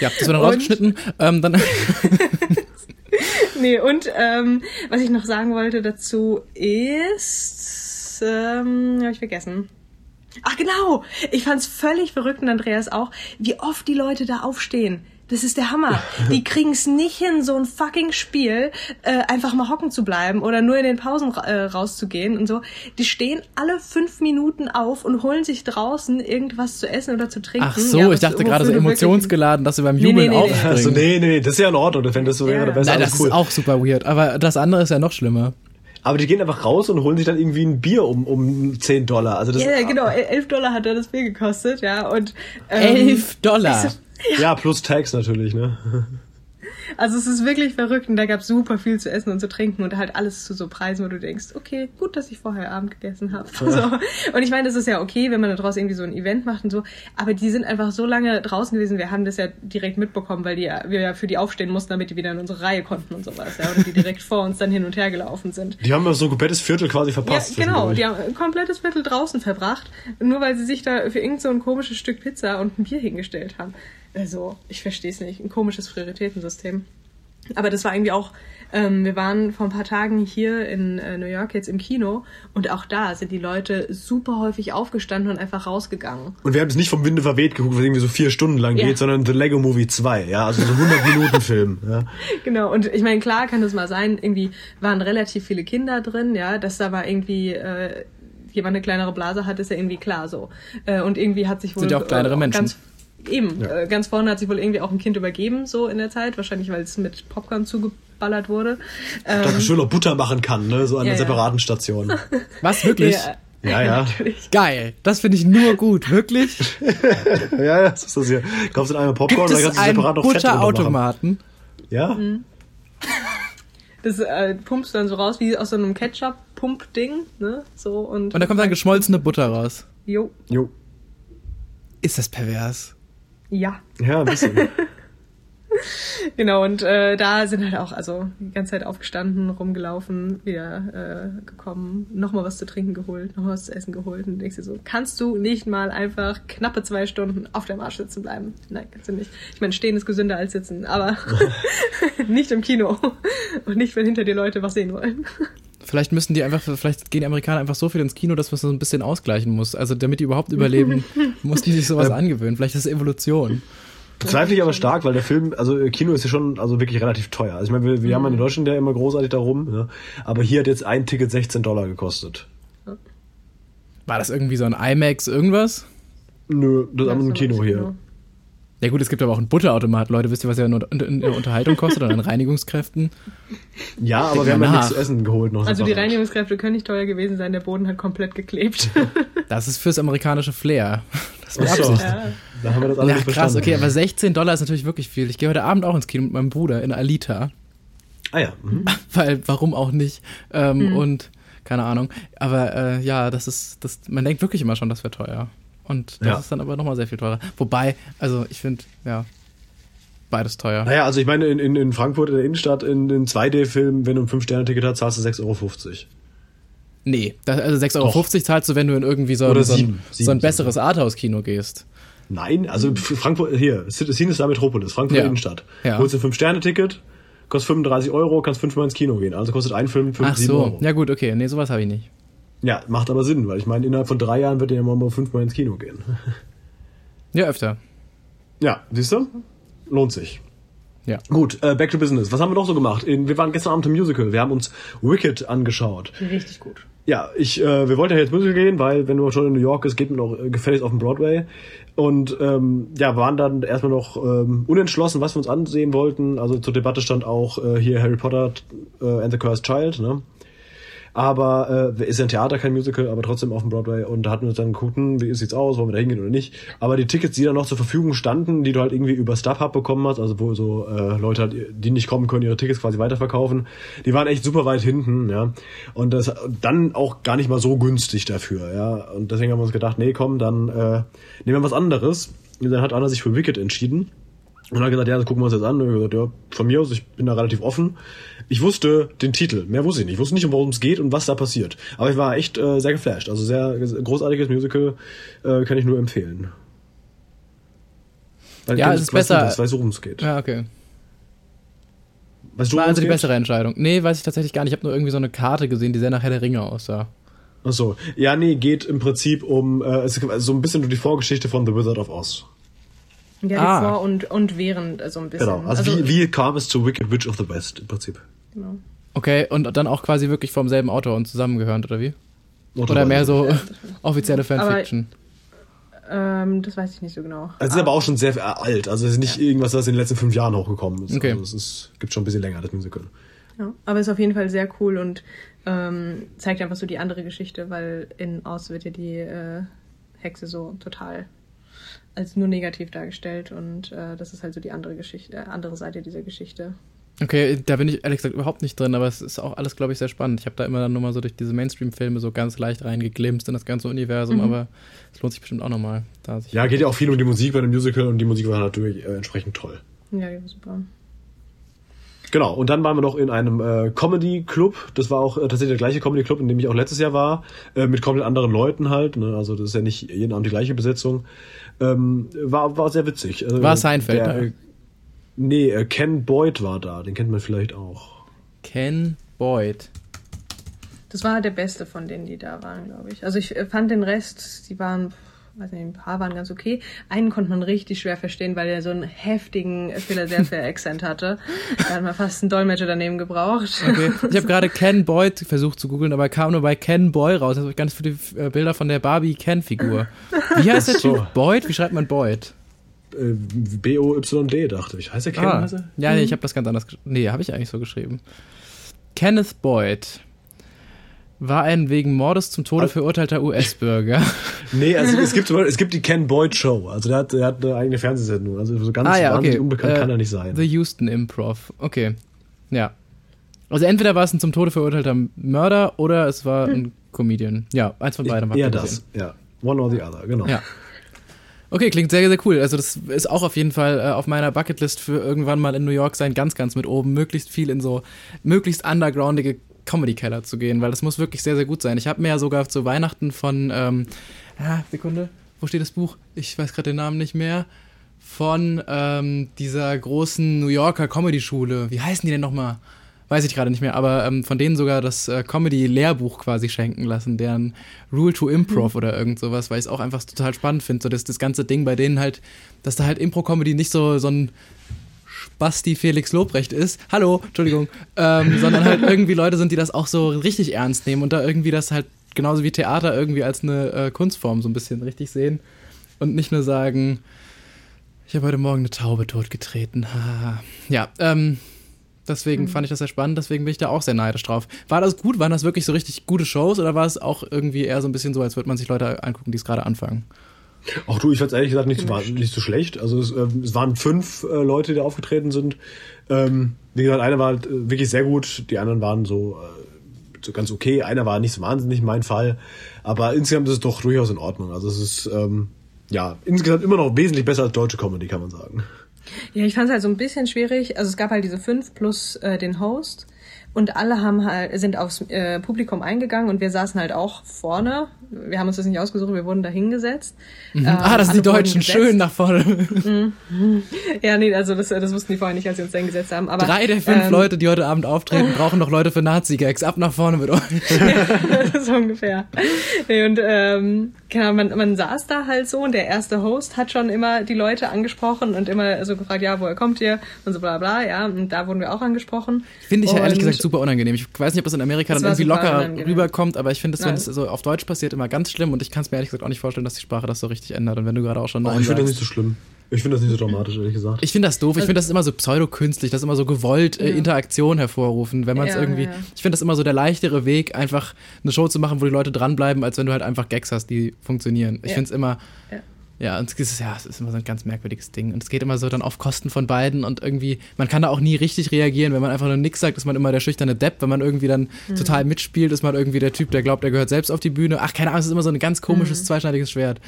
Ja, das wird dann [laughs] Und- rausgeschnitten. Ähm, dann [laughs] nee, und ähm, was ich noch sagen wollte dazu ist, ähm, habe ich vergessen. Ach genau, ich fand's völlig verrückt und Andreas auch, wie oft die Leute da aufstehen. Das ist der Hammer. [laughs] Die kriegen es nicht hin, so ein fucking Spiel äh, einfach mal hocken zu bleiben oder nur in den Pausen äh, rauszugehen und so. Die stehen alle fünf Minuten auf und holen sich draußen irgendwas zu essen oder zu trinken. Ach so, ja, ich dachte gerade so emotionsgeladen, dass sie beim Jubeln nee, nee, nee, aufspringen. Also nee, nee, das ist ja in Ordnung. Wenn das so wäre, ja. besser. Nein, das cool. ist auch super weird. Aber das andere ist ja noch schlimmer. Aber die gehen einfach raus und holen sich dann irgendwie ein Bier um, um 10 Dollar. Also das ja, genau. 11 Dollar hat er das Bier gekostet, ja. Und, ähm, 11 Dollar? Ja. ja, plus Tax natürlich, ne? [laughs] Also es ist wirklich verrückt und da gab es super viel zu essen und zu trinken und halt alles zu so Preisen, wo du denkst, okay, gut, dass ich vorher Abend gegessen habe. Ja. So. Und ich meine, das ist ja okay, wenn man daraus irgendwie so ein Event macht und so, aber die sind einfach so lange draußen gewesen, wir haben das ja direkt mitbekommen, weil die, wir ja für die aufstehen mussten, damit die wieder in unsere Reihe konnten und sowas, ja, oder die direkt vor uns dann hin und her gelaufen sind. Die haben ja so ein komplettes Viertel quasi verpasst. Ja, genau, die haben ein komplettes Viertel draußen verbracht, nur weil sie sich da für irgend so ein komisches Stück Pizza und ein Bier hingestellt haben. Also, ich verstehe es nicht. Ein komisches Prioritätensystem. Aber das war irgendwie auch, ähm, wir waren vor ein paar Tagen hier in äh, New York jetzt im Kino und auch da sind die Leute super häufig aufgestanden und einfach rausgegangen. Und wir haben es nicht vom Winde verweht geguckt, was irgendwie so vier Stunden lang ja. geht, sondern The Lego Movie 2, ja, also so 100 Minuten Film, ja. [laughs] Genau, und ich meine, klar kann das mal sein, irgendwie waren relativ viele Kinder drin, ja, dass da war irgendwie, äh, jemand eine kleinere Blase hat, ist ja irgendwie klar so. Äh, und irgendwie hat sich wohl... Sind ja auch kleinere äh, Menschen. Ganz, Eben, ja. äh, ganz vorne hat sich wohl irgendwie auch ein Kind übergeben, so in der Zeit, wahrscheinlich weil es mit Popcorn zugeballert wurde. Ähm, Dass man schön noch Butter machen kann, ne? so an ja, einer separaten Station. [laughs] Was, wirklich? Ja, ja. ja. Geil. Das finde ich nur gut, wirklich. [laughs] ja, ja, das ist das hier. Kaufst du einmal Popcorn, dann kannst du separat noch Butterautomaten. Ja? Mhm. Das äh, pumpst du dann so raus wie aus so einem Ketchup-Pump-Ding, ne? So und. Und da kommt dann geschmolzene Butter raus. Jo. Jo. Ist das pervers? Ja. Ja, ein bisschen. [laughs] genau, und äh, da sind halt auch, also die ganze Zeit aufgestanden, rumgelaufen, wieder äh, gekommen, nochmal was zu trinken geholt, nochmal was zu essen geholt und denkst dir so, kannst du nicht mal einfach knappe zwei Stunden auf der Marsch sitzen bleiben? Nein, kannst du nicht. Ich meine, stehen ist gesünder als sitzen, aber [laughs] [laughs] nicht im Kino und nicht, wenn hinter dir Leute was sehen wollen. Vielleicht müssen die einfach, vielleicht gehen die Amerikaner einfach so viel ins Kino, dass man so ein bisschen ausgleichen muss. Also damit die überhaupt überleben, [laughs] mussten die sich sowas angewöhnen. Vielleicht ist es Evolution. Bezweifle ich aber stark, weil der Film, also Kino ist ja schon also wirklich relativ teuer. Also ich meine, wir, wir haben in Deutschland ja immer großartig darum, ja, aber hier hat jetzt ein Ticket 16 Dollar gekostet. War das irgendwie so ein IMAX irgendwas? Nö, das ist ein Kino hier. Ja gut, es gibt aber auch einen Butterautomat. Leute, wisst ihr, was er in der Unterhaltung kostet oder an Reinigungskräften? Ja, aber wir haben ja nichts zu essen geholt noch. Also die Reinigungskräfte können nicht teuer gewesen sein, der Boden hat komplett geklebt. [laughs] Das ist fürs amerikanische Flair. Das ist so. ja. Da haben wir das alles ja, krass, okay, aber 16 Dollar ist natürlich wirklich viel. Ich gehe heute Abend auch ins Kino mit meinem Bruder in Alita. Ah ja. Mhm. [laughs] Weil, warum auch nicht? Ähm, mhm. Und keine Ahnung. Aber äh, ja, das ist, das, man denkt wirklich immer schon, das wäre teuer. Und das ja. ist dann aber nochmal sehr viel teurer. Wobei, also ich finde, ja, beides teuer. Naja, also ich meine, in, in, in Frankfurt in der Innenstadt, in den 2D-Film, wenn du ein 5-Sterne-Ticket hast, zahlst du 6,50 Euro. Nee, das, also 6,50 Euro zahlst du, wenn du in irgendwie so, ein, so ein, so ein besseres Arthouse-Kino gehst. Nein, also Frankfurt, hier, Cinestar Metropolis, Frankfurt ja. Innenstadt. Ja. Holst du ein 5-Sterne-Ticket, kostet 35 Euro, kannst fünfmal ins Kino gehen. Also kostet ein Film 5 Ach so, Euro. ja gut, okay, nee, sowas habe ich nicht. Ja, macht aber Sinn, weil ich meine, innerhalb von drei Jahren wird er ja mal fünfmal ins Kino gehen. [laughs] Ja, öfter. Ja, siehst du? Lohnt sich. Ja. Gut, äh, back to business. Was haben wir noch so gemacht? wir waren gestern Abend im Musical. Wir haben uns Wicked angeschaut. Richtig gut. Ja, ich, äh, wir wollten ja jetzt Musical gehen, weil wenn man schon in New York ist, geht man auch äh, gefälligst auf den Broadway. Und ähm, ja, waren dann erstmal noch ähm, unentschlossen, was wir uns ansehen wollten. Also zur Debatte stand auch äh, hier Harry Potter äh, and the Cursed Child, ne? Aber äh, ist ja ein Theater, kein Musical, aber trotzdem auf dem Broadway. Und da hatten wir uns dann geguckt, wie sieht's aus, wollen wir da hingehen oder nicht. Aber die Tickets, die dann noch zur Verfügung standen, die du halt irgendwie über StubHub bekommen hast, also wo so äh, Leute halt, die nicht kommen können, ihre Tickets quasi weiterverkaufen, die waren echt super weit hinten, ja. Und das dann auch gar nicht mal so günstig dafür, ja. Und deswegen haben wir uns gedacht, nee, komm, dann äh, nehmen wir was anderes. Und dann hat Anna sich für Wicked entschieden. Und hat gesagt, ja, das gucken wir uns jetzt an. Und ich gesagt, ja, von mir aus, ich bin da relativ offen. Ich wusste den Titel, mehr wusste ich nicht. Ich wusste nicht, worum es geht und was da passiert. Aber ich war echt äh, sehr geflasht. Also sehr großartiges Musical, äh, kann ich nur empfehlen. Weil ja, es ist besser. Das weiß, worum es geht. Ja, okay. Weißt du, war also die geht? bessere Entscheidung. Nee, weiß ich tatsächlich gar nicht. Ich habe nur irgendwie so eine Karte gesehen, die sehr nach Herr der Ringe aussah. Ach so. Ja, nee, geht im Prinzip um äh, so ein bisschen durch die Vorgeschichte von The Wizard of Oz. Ja, Ah. vor und, und während äh, so ein bisschen. Genau. Also, wie, wie kam es zu Wicked Witch of the West im Prinzip? genau. Okay, und dann auch quasi wirklich vom selben Autor und zusammengehörend, oder wie? Oder, Oder mehr so [laughs] offizielle Fanfiction? Ähm, das weiß ich nicht so genau. Es ist aber auch schon sehr alt. Also es ist nicht irgendwas, was in den letzten fünf Jahren hochgekommen ist. Okay. Also es ist, gibt schon ein bisschen länger, das Musical. Ja, aber ist auf jeden Fall sehr cool und ähm, zeigt einfach so die andere Geschichte, weil in Oz wird ja die äh, Hexe so total als nur negativ dargestellt und äh, das ist halt so die andere Geschichte, äh, andere Seite dieser Geschichte. Okay, da bin ich ehrlich gesagt überhaupt nicht drin, aber es ist auch alles, glaube ich, sehr spannend. Ich habe da immer dann nur mal so durch diese Mainstream-Filme so ganz leicht reingeglimpst in das ganze Universum, Mhm. aber es lohnt sich bestimmt auch nochmal. Ja, geht ja auch viel um die Musik bei dem Musical und die Musik war natürlich äh, entsprechend toll. Ja, ja super. Genau, und dann waren wir noch in einem äh, Comedy-Club. Das war auch äh, tatsächlich der gleiche Comedy-Club, in dem ich auch letztes Jahr war, äh, mit komplett anderen Leuten halt. Ne? Also das ist ja nicht jeden Abend die gleiche Besetzung. Ähm, war, war sehr witzig. Also, War Seinfeld der, da? äh, Nee, äh, Ken Boyd war da, den kennt man vielleicht auch. Ken Boyd. Das war der beste von denen, die da waren, glaube ich. Also ich äh, fand den Rest, die waren, weiß nicht, ein paar waren ganz okay. Einen konnte man richtig schwer verstehen, weil der so einen heftigen Philadelphia-Accent hatte. Da hat man fast einen Dolmetscher daneben gebraucht. Okay. Ich habe gerade Ken Boyd versucht zu googeln, aber kam nur bei Ken Boy raus. Das habe ich ganz viele äh, Bilder von der Barbie-Ken-Figur. Wie heißt der so. Typ? Boyd? Wie schreibt man Boyd? Äh, B-O-Y-D, dachte ich. Heißt der Ken? Ah, er? ja, nee, ich habe das ganz anders geschrieben. Nee, habe ich eigentlich so geschrieben. Kenneth Boyd war ein wegen Mordes zum Tode Ah. verurteilter US-Bürger. [laughs] Nee, also es gibt, es gibt die Ken Boyd Show. Also der hat, der hat eine eigene Fernsehsendung. Also so ganz ah ja, okay. unbekannt Äh, kann er nicht sein. The Houston Improv. Okay. Ja. Also entweder war es ein zum Tode verurteilter Mörder oder es war ein Comedian. Ja, eins von beiden. Eher gesehen. das, ja. One or the other, genau. Ja. Okay, klingt sehr, sehr cool. Also das ist auch auf jeden Fall äh, auf meiner Bucketlist für irgendwann mal in New York sein, ganz, ganz mit oben. Möglichst viel in so möglichst undergroundige Comedy-Keller zu gehen, weil das muss wirklich sehr, sehr gut sein. Ich habe mir ja sogar zu Weihnachten von, ähm, ah, Sekunde, wo steht das Buch? Ich weiß gerade den Namen nicht mehr. Von ähm, dieser großen New Yorker Comedy-Schule. Wie heißen die denn nochmal? Weiß ich gerade nicht mehr, aber ähm, von denen sogar das äh, Comedy-Lehrbuch quasi schenken lassen, deren Rule to Improv oder irgend sowas, weil ich es auch einfach total spannend finde, so dass das ganze Ding bei denen halt, dass da halt Impro-Comedy nicht so, so ein Basti Felix Lobrecht ist, hallo, Entschuldigung, ähm, sondern halt [laughs] irgendwie Leute sind, die das auch so richtig ernst nehmen und da irgendwie das halt genauso wie Theater irgendwie als eine äh, Kunstform so ein bisschen richtig sehen und nicht nur sagen, ich habe heute Morgen eine Taube totgetreten. Ja, ähm, deswegen fand ich das sehr spannend, deswegen bin ich da auch sehr neidisch drauf. War das gut? Waren das wirklich so richtig gute Shows oder war es auch irgendwie eher so ein bisschen so, als würde man sich Leute angucken, die es gerade anfangen? Auch du, ich fand ehrlich gesagt nicht, so, nicht so schlecht. Also es, ähm, es waren fünf äh, Leute, die da aufgetreten sind. Ähm, wie gesagt, einer war äh, wirklich sehr gut, die anderen waren so, äh, so ganz okay. Einer war nicht so wahnsinnig mein Fall. Aber insgesamt ist es doch durchaus in Ordnung. Also es ist ähm, ja insgesamt immer noch wesentlich besser als deutsche Comedy, kann man sagen. Ja, ich fand es halt so ein bisschen schwierig. Also es gab halt diese fünf plus äh, den Host und alle haben halt sind aufs äh, Publikum eingegangen und wir saßen halt auch vorne. Wir haben uns das nicht ausgesucht, wir wurden da hingesetzt. Ähm, ah, das sind die Deutschen, schön nach vorne. [laughs] Ja, nee, also das, das wussten die vorher nicht, als sie uns da hingesetzt haben. Aber, Drei der fünf ähm, Leute, die heute Abend auftreten, brauchen noch Leute für Nazi-Gags. Ab nach vorne mit euch. [laughs] [laughs] so ungefähr. Nee, und ähm, genau, man, man saß da halt so und der erste Host hat schon immer die Leute angesprochen und immer so gefragt, ja, woher kommt ihr? Und so bla bla, ja. Und da wurden wir auch angesprochen. Finde ich ja ehrlich Und- gesagt super unangenehm. Ich weiß nicht, ob das in Amerika dann irgendwie locker unangenehm. rüberkommt, aber ich finde es, wenn es so auf Deutsch passiert, immer ganz schlimm und ich kann es mir ehrlich gesagt auch nicht vorstellen, dass die Sprache das so richtig ändert. Und wenn du gerade auch schon Oh, Nein ich finde das nicht so schlimm. Ich finde das nicht so dramatisch, ehrlich gesagt. Ich finde das doof. Ich finde das ist immer so pseudo-künstlich, das ist immer so gewollt äh, Interaktion hervorrufen, wenn man es Ja, irgendwie. ja, ja. Ich finde das immer so der leichtere Weg, einfach eine Show zu machen, wo die Leute dranbleiben, als wenn du halt einfach Gags hast, die funktionieren. Ich Ja. finde es immer. Ja. Und es ist, ja, es ist immer so ein ganz merkwürdiges Ding. Und es geht immer so dann auf Kosten von beiden und irgendwie, man kann da auch nie richtig reagieren. Wenn man einfach nur nix sagt, ist man immer der schüchterne Depp. Wenn man irgendwie dann Mhm. total mitspielt, ist man irgendwie der Typ, der glaubt, er gehört selbst auf die Bühne. Ach, keine Ahnung, es ist immer so ein ganz komisches, zweischneidiges Schwert.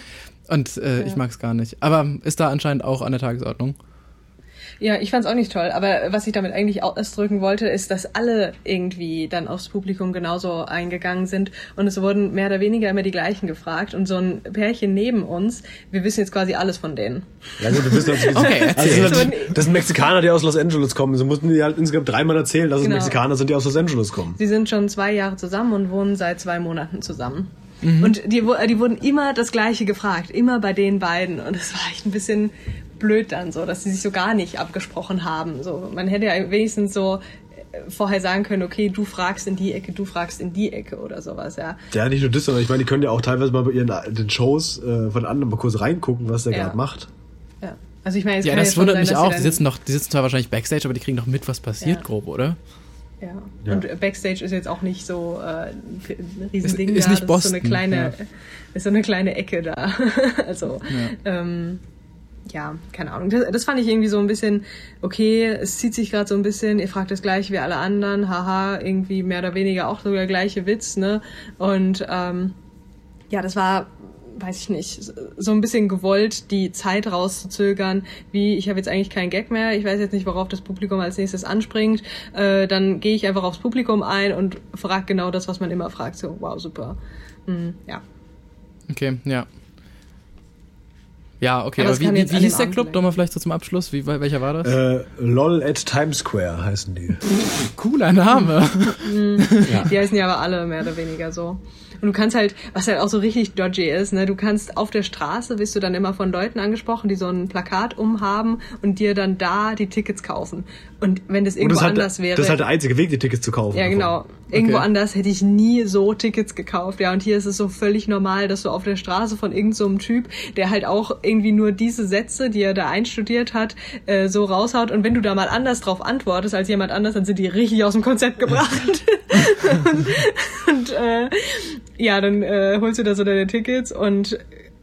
Und äh, ich Ja. mag es gar nicht. Aber ist da anscheinend auch an der Tagesordnung. Ja, ich fand's auch nicht toll, aber was ich damit eigentlich ausdrücken wollte, ist, dass alle irgendwie dann aufs Publikum genauso eingegangen sind und es wurden mehr oder weniger immer die gleichen gefragt und so ein Pärchen neben uns, wir wissen jetzt quasi alles von denen. Ja gut, du bist natürlich. [laughs] Okay, also, das, sind, das sind Mexikaner, die aus Los Angeles kommen. So mussten die halt insgesamt dreimal erzählen, dass es Genau. Mexikaner sind, die aus Los Angeles kommen. Sie sind schon zwei Jahre zusammen und wohnen seit zwei Monaten zusammen. Mhm. Und die, die wurden immer das Gleiche gefragt, immer bei den beiden. Und das war echt ein bisschen blöd dann so, dass sie sich so gar nicht abgesprochen haben. So, man hätte ja wenigstens so äh, vorher sagen können, okay, du fragst in die Ecke, du fragst in die Ecke oder sowas, ja. Ja, nicht nur das, sondern ich meine, die können ja auch teilweise mal bei ihren den Shows äh, von anderen mal kurz reingucken, was der Ja. gerade macht. Ja. Also ich meine, es Ja, kann das wundert sein, mich auch. Die sitzen doch, die sitzen zwar wahrscheinlich Backstage, aber die kriegen doch mit, was passiert, Ja. grob, oder? Ja. Ja. Und äh, Backstage ist jetzt auch nicht so äh, ein riesen Ist- Ding ist da. nicht das ist so Boston, eine kleine, ja. [laughs] ist so eine kleine Ecke da. [laughs] also ähm, ja, keine Ahnung. Das, das fand ich irgendwie so ein bisschen, okay, es zieht sich gerade so ein bisschen, ihr fragt das gleiche wie alle anderen, haha, irgendwie mehr oder weniger auch so der gleiche Witz, ne? Und ähm, ja, das war, weiß ich nicht, so ein bisschen gewollt, die Zeit rauszuzögern, wie ich habe jetzt eigentlich keinen Gag mehr, ich weiß jetzt nicht, worauf das Publikum als nächstes anspringt, äh, dann gehe ich einfach aufs Publikum ein und frage genau das, was man immer fragt, so, wow, super. Hm, ja. Okay, ja. Ja, okay, Aber aber wie, wie, hieß der Club nochmal vielleicht so zum Abschluss? Wie, welcher war das? Äh, LOL at Times Square heißen die. [laughs] Cooler Name. [laughs] Die heißen ja aber alle mehr oder weniger so. Und du kannst halt, was halt auch so richtig dodgy ist, ne, du kannst auf der Straße, wirst du dann immer von Leuten angesprochen, die so ein Plakat umhaben und dir dann da die Tickets kaufen. Und wenn das irgendwo das, halt, anders wäre. das ist halt der einzige Weg, die Tickets zu kaufen. Ja, genau. Irgendwo Okay. anders hätte ich nie so Tickets gekauft. Ja, und hier ist es so völlig normal, dass du auf der Straße von irgendeinem so Typ, der halt auch irgendwie nur diese Sätze, die er da einstudiert hat, äh, so raushaut. Und wenn du da mal anders drauf antwortest als jemand anders, dann sind die richtig aus dem Konzept gebracht. und [laughs] [laughs] und äh, ja, dann äh, holst du da so deine Tickets und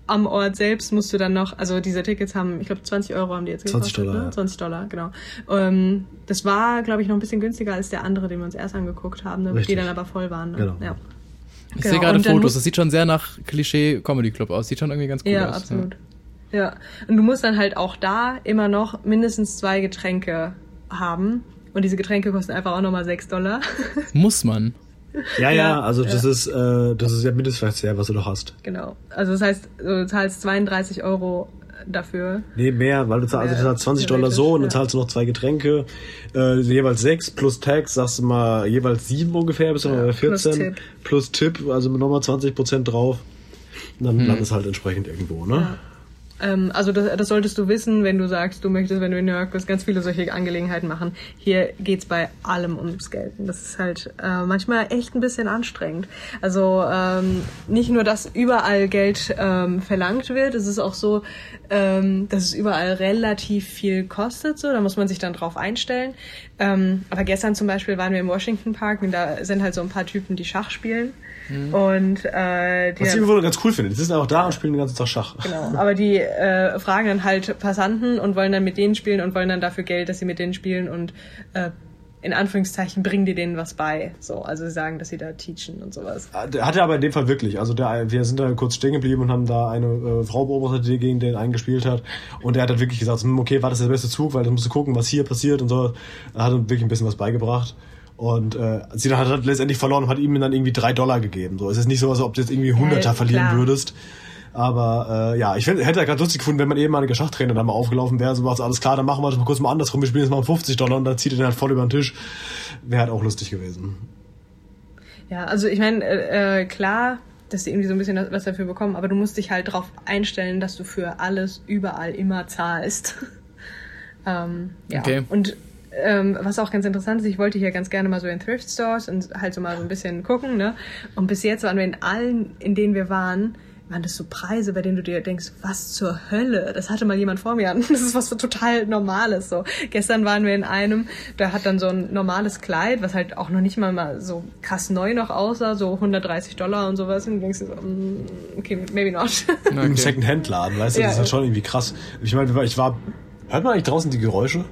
am Ort selbst musst du dann noch, also diese Tickets haben, ich glaube 20 Euro haben die jetzt 20 gekostet, Dollar, ne? ja. 20 Dollar, genau. Ähm, das war, glaube ich, noch ein bisschen günstiger als der andere, den wir uns erst angeguckt haben, ne? die dann aber voll waren. Ne? Genau. Ja. Ich Genau, sehe gerade Fotos. Das sieht schon sehr nach Klischee-Comedy-Club aus. Sieht schon irgendwie ganz cool Ja, aus. absolut. Ja. Und du musst dann halt auch da immer noch mindestens zwei Getränke haben. Und diese Getränke kosten einfach auch nochmal 6 Dollar. Muss man. [laughs] Ja, ja, Ja, also das ja. ist äh, das ist ja Mindestverzehr, was du doch hast. genau. Also das heißt, du zahlst 32 Euro dafür. Nee, mehr, weil du zahlst, also Ja, du zahlst 20 Dollar so und dann ja. zahlst du noch zwei Getränke, äh, jeweils sechs plus Tax, sagst du mal jeweils sieben ungefähr, bist du noch bei plus 14 Tipp. plus Tipp, also nochmal 20 Prozent drauf. Und dann landest halt entsprechend irgendwo, ne? Ja. Ähm, also das, das solltest du wissen, wenn du sagst, du möchtest, wenn du in New York bist, ganz viele solche Angelegenheiten machen. Hier geht's bei allem ums Geld. Und das ist halt äh, manchmal echt ein bisschen anstrengend. Also ähm, nicht nur, dass überall Geld ähm, verlangt wird, es ist auch so, ähm, dass es überall relativ viel kostet. So, da muss man sich dann drauf einstellen. Ähm, aber gestern zum Beispiel waren wir im Washington Park und da sind halt so ein paar Typen, die Schach spielen. Und äh, die Was ich immer ganz cool finde, die sitzen auch da und spielen den ganzen Tag Schach. Genau, aber die äh, fragen dann halt Passanten und wollen dann mit denen spielen und wollen dann dafür Geld, dass sie mit denen spielen und äh, in Anführungszeichen bringen die denen was bei. So, also sie sagen, dass sie da teachen und sowas. Der hatte aber in dem Fall wirklich. Also der, wir sind da kurz stehen geblieben und haben da eine äh, Frau beobachtet, die gegen den eingespielt hat. Und der hat dann wirklich gesagt, hm, okay, war das der beste Zug, weil dann musst du gucken, was hier passiert und so. Er hat uns wirklich ein bisschen was beigebracht. Und äh, sie hat halt letztendlich verloren und hat ihm dann irgendwie drei Dollar gegeben. So, es ist nicht so, als ob du jetzt irgendwie Hunderter Ja, verlieren würdest. Aber äh, ja, ich find, hätte ja gerade lustig gefunden, wenn mein ehemaliger Schachtrainer da mal aufgelaufen wäre, so macht's alles klar, dann machen wir das mal kurz mal andersrum, wir spielen jetzt mal um 50 Dollar und dann zieht er den halt voll über den Tisch. Wäre halt auch lustig gewesen. Ja, also ich meine, äh, äh, klar, dass sie irgendwie so ein bisschen was dafür bekommen, aber du musst dich halt darauf einstellen, dass du für alles überall immer zahlst. [laughs] ähm, ja. Okay. Und ähm, was auch ganz interessant ist, ich wollte hier ganz gerne mal so in Thrift Stores und halt so mal so ein bisschen gucken, ne? Und bis jetzt waren wir in allen, in denen wir waren, waren das so Preise, bei denen du dir denkst, was zur Hölle? Das hatte mal jemand vor mir an. [laughs] Das ist was total Normales. So gestern waren wir in einem, da hat dann so ein normales Kleid, was halt auch noch nicht mal mal so krass neu noch aussah, so 130 Dollar und sowas. Und du denkst dir so, mm, okay, maybe not. [laughs] Im Okay. Second-Hand-Laden, weißt du, Ja, das ist halt schon irgendwie krass. Ich meine, ich war. Hört man eigentlich draußen die Geräusche?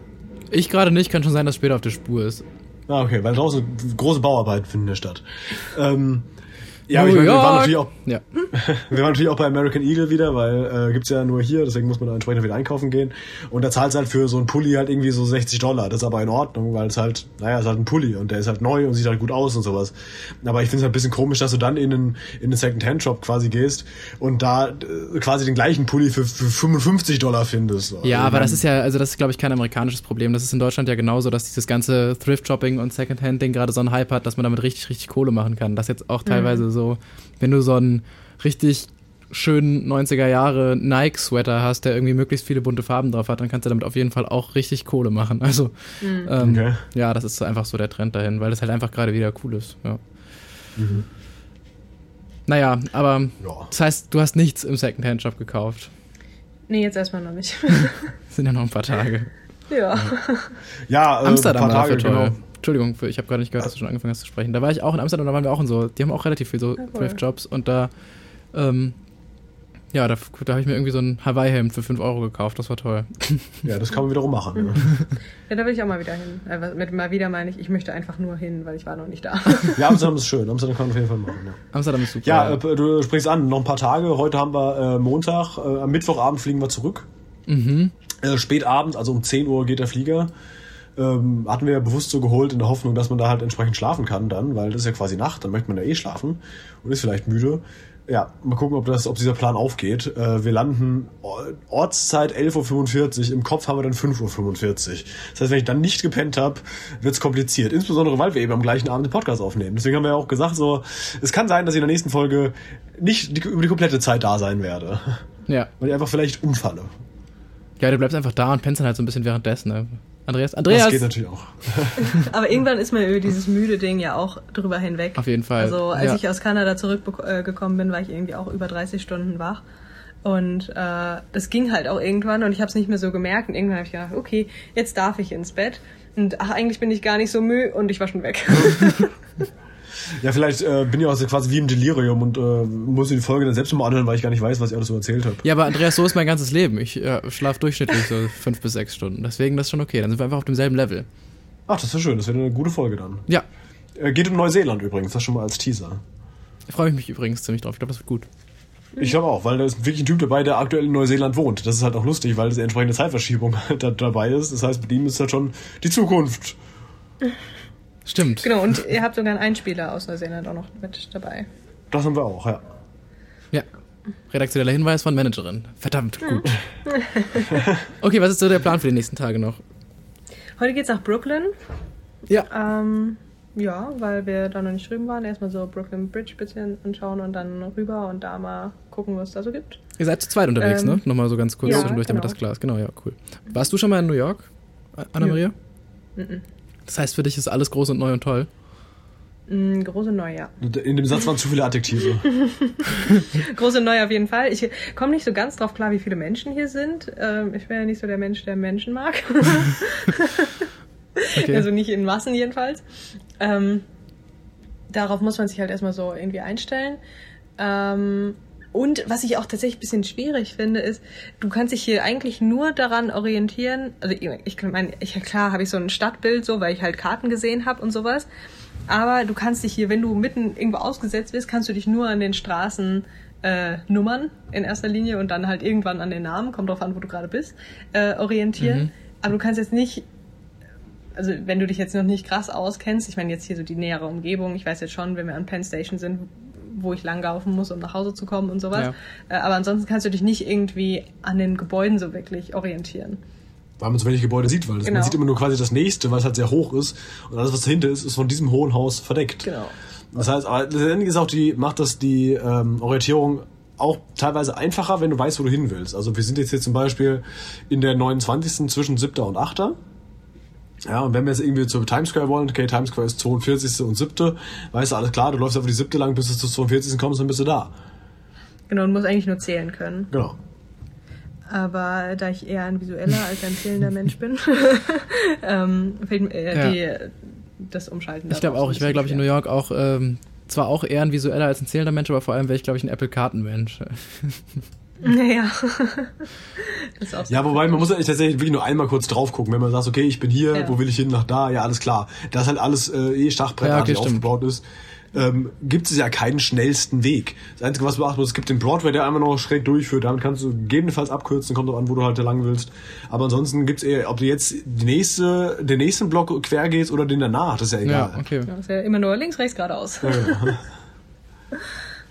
Ich gerade nicht, kann schon sein, dass später auf der Spur ist. Ah, okay, weil draußen große Bauarbeiten finden ja statt. Ähm, ja, aber ich meine, wir waren natürlich auch, Ja. [laughs] wir waren natürlich auch bei American Eagle wieder, weil äh, gibt's ja nur hier, deswegen muss man da entsprechend wieder einkaufen gehen. Und da zahlt's halt für so einen Pulli halt irgendwie so 60 Dollar. Das ist aber in Ordnung, weil es halt, naja, es ist halt ein Pulli und der ist halt neu und sieht halt gut aus und sowas. Aber ich finde es halt ein bisschen komisch, dass du dann in einen, in einen Second-Hand-Shop quasi gehst und da äh, quasi den gleichen Pulli für, für 55 Dollar findest. So. Ja, Also, aber das ist ja, also das ist, glaube ich, kein amerikanisches Problem. Das ist in Deutschland ja genauso, dass dieses ganze Thrift-Shopping und Secondhand-Ding gerade so einen Hype hat, dass man damit richtig, richtig Kohle machen kann. Das jetzt auch teilweise so, wenn du so einen richtig schönen 90er Jahre Nike-Sweater hast, der irgendwie möglichst viele bunte Farben drauf hat, dann kannst du damit auf jeden Fall auch richtig Kohle machen. Also, Mhm. ähm, Okay. ja, das ist einfach so der Trend dahin, weil das halt einfach gerade wieder cool ist. Ja. Mhm. Naja, aber Ja. das heißt, du hast nichts im Secondhand-Shop gekauft. Nee, jetzt erstmal noch nicht. [laughs] Sind ja noch ein paar Tage. ja. Ja, äh, Amsterdam ein paar war Tage, genau. Entschuldigung, für, ich habe gerade nicht gehört, dass du schon angefangen hast zu sprechen. Da war ich auch in Amsterdam, da waren wir auch in so, die haben auch relativ viel so. Thrift-Jobs und da, ähm, ja, da, da habe ich mir irgendwie so ein Hawaii-Hemd für 5 Euro gekauft, das war toll. Ja, das kann man wiederum machen. Ne? [laughs] ja, da will ich auch mal wieder hin. Äh, mit mal wieder meine ich, ich möchte einfach nur hin, weil ich war noch nicht da. [laughs] Ja, Amsterdam ist schön. Amsterdam kann man auf jeden Fall machen. Ja. Amsterdam ist super. Ja, äh, du sprichst an, noch ein paar Tage. Heute haben wir äh, Montag, äh, am Mittwochabend fliegen wir zurück. mhm. Äh, spätabend, also um 10 Uhr geht der Flieger. Ähm, hatten wir ja bewusst so geholt in der Hoffnung, dass man da halt entsprechend schlafen kann dann, weil das ist ja quasi Nacht, dann möchte man ja eh schlafen und ist vielleicht müde. Ja, mal gucken, ob, das, ob dieser Plan aufgeht. Äh, wir landen Or- Ortszeit 11.45 Uhr, im Kopf haben wir dann 5.45 Uhr. Das heißt, wenn ich dann nicht gepennt habe, wird's kompliziert. Insbesondere, weil wir eben am gleichen Abend den Podcast aufnehmen. Deswegen haben wir ja auch gesagt, so, es kann sein, dass ich in der nächsten Folge nicht die, über die komplette Zeit da sein werde. Ja. Weil ich einfach vielleicht umfalle. ja, du bleibst einfach da und pennst dann halt so ein bisschen währenddessen. Ne? Andreas, Das Andreas! geht natürlich auch. [laughs] Aber irgendwann ist man über dieses müde Ding ja auch drüber hinweg. Auf jeden Fall. Also als ja. ich aus Kanada zurückgekommen bin, war ich irgendwie auch über 30 Stunden wach. Und äh, das ging halt auch irgendwann und ich habe es nicht mehr so gemerkt. Und irgendwann habe ich gedacht, okay, jetzt darf ich ins Bett. Und ach, eigentlich bin ich gar nicht so müde und ich war schon weg. [laughs] [laughs] Ja, vielleicht äh, bin ich auch so quasi wie im Delirium und äh, muss die Folge dann selbst nochmal anhören, weil ich gar nicht weiß, was ich alles so erzählt habe. ja, aber Andreas, so ist mein ganzes Leben. Ich äh, schlafe durchschnittlich so [laughs] fünf bis sechs Stunden. Deswegen das ist schon okay. Dann sind wir einfach auf demselben Level. Ach, das wäre schön, das wäre eine gute Folge dann. Ja, Äh, geht um Neuseeland übrigens, das schon mal als Teaser. freue ich mich übrigens ziemlich drauf. Ich glaube, das wird gut. Ich glaube auch, weil da ist wirklich ein Typ dabei, der aktuell in Neuseeland wohnt. Das ist halt auch lustig, weil die entsprechende Zeitverschiebung halt [laughs] da, dabei ist. Das heißt, mit ihm ist halt schon die Zukunft. [laughs] Stimmt. genau, und ihr habt sogar einen Einspieler aus Neuseeland auch noch mit dabei. Das haben wir auch, ja. Ja. Redaktioneller Hinweis von Managerin. Verdammt, gut. [laughs] Okay, was ist so der Plan für die nächsten Tage noch? Heute geht's nach Brooklyn. Ja. Ähm, ja, weil wir da noch nicht drüben waren. Erstmal so Brooklyn Bridge ein bisschen anschauen und dann rüber und da mal gucken, was es da so gibt. Ihr seid zu zweit unterwegs, Ähm, ne? Nochmal so ganz kurz ja, zwischendurch, damit genau. das klar ist. Genau, ja, cool. Warst du schon mal in New York, Anna-Maria? Mhm. Das heißt, für dich ist alles groß und neu und toll. Mm, große Neu, ja. In dem Satz waren zu viele Adjektive. [laughs] Große Neu auf jeden Fall. Ich komme nicht so ganz drauf klar, wie viele Menschen hier sind. Ähm, ich bin ja nicht so der Mensch, der Menschen mag. [laughs] Okay. Also nicht in Massen jedenfalls. Ähm, darauf muss man sich halt erstmal so irgendwie einstellen. Ähm, und was ich auch tatsächlich ein bisschen schwierig finde, ist, du kannst dich hier eigentlich nur daran orientieren. Also ich, meine, ich, klar habe ich so ein Stadtbild, so, weil ich halt Karten gesehen habe und sowas. Aber du kannst dich hier, wenn du mitten irgendwo ausgesetzt bist, kannst du dich nur an den Straßen äh, Nummern in erster Linie und dann halt irgendwann an den Namen, kommt drauf an, wo du gerade bist, äh, orientieren. Mhm. Aber du kannst jetzt nicht also wenn du dich jetzt noch nicht krass auskennst, ich meine jetzt hier so die nähere Umgebung, ich weiß jetzt schon, wenn wir an Penn Station sind, wo ich langlaufen muss, um nach Hause zu kommen und sowas. Äh, aber ansonsten kannst du dich nicht irgendwie an den Gebäuden so wirklich orientieren. Weil man so wenig Gebäude sieht, weil das, Genau. man sieht immer nur quasi das nächste, weil es halt sehr hoch ist. Und alles, was dahinter ist, ist von diesem hohen Haus verdeckt. Genau. Das heißt, aber letztendlich ist auch die, macht das die ähm, Orientierung auch teilweise einfacher, wenn du weißt, wo du hin willst. Also wir sind jetzt hier zum Beispiel in der 29. zwischen 7. und 8. Ja, und wenn wir jetzt irgendwie zur Times Square wollen, okay, Times Square ist 42. und 7., weißt du, alles klar, du läufst auf die 7. lang, bis du zur 42. kommst, dann bist du da. Genau, du musst eigentlich nur zählen können. Genau. Aber da ich eher ein visueller als ein zählender [laughs] Mensch bin, [laughs] ähm, fällt mir äh, die, das Umschalten Ich glaube auch, ich wäre, glaube ich, in New York auch, ähm, zwar auch eher ein visueller als ein zählender Mensch, aber vor allem wäre ich, glaube ich, ein Apple-Karten-Mensch. [laughs] Naja. [laughs] das ist auch so. Ja, wobei man muss eigentlich tatsächlich wirklich nur einmal kurz drauf gucken, wenn man sagt, okay, ich bin hier, Ja. wo will ich hin, nach da, ja, alles klar. Da ist halt alles äh, eh stachbrettartig Ja, okay, aufgebaut ist. Ähm, gibt es ja keinen schnellsten Weg. Das Einzige, was du beachten musst, es gibt den Broadway, der einmal noch schräg durchführt. Damit kannst du gegebenenfalls abkürzen, kommt drauf an, wo du halt lang willst. Aber ansonsten gibt's eher, ob du jetzt die nächste, den nächsten Block quer gehst oder den danach, das ist ja egal. Ja, okay. Das ist ja immer nur links, rechts, geradeaus. Ja. [laughs]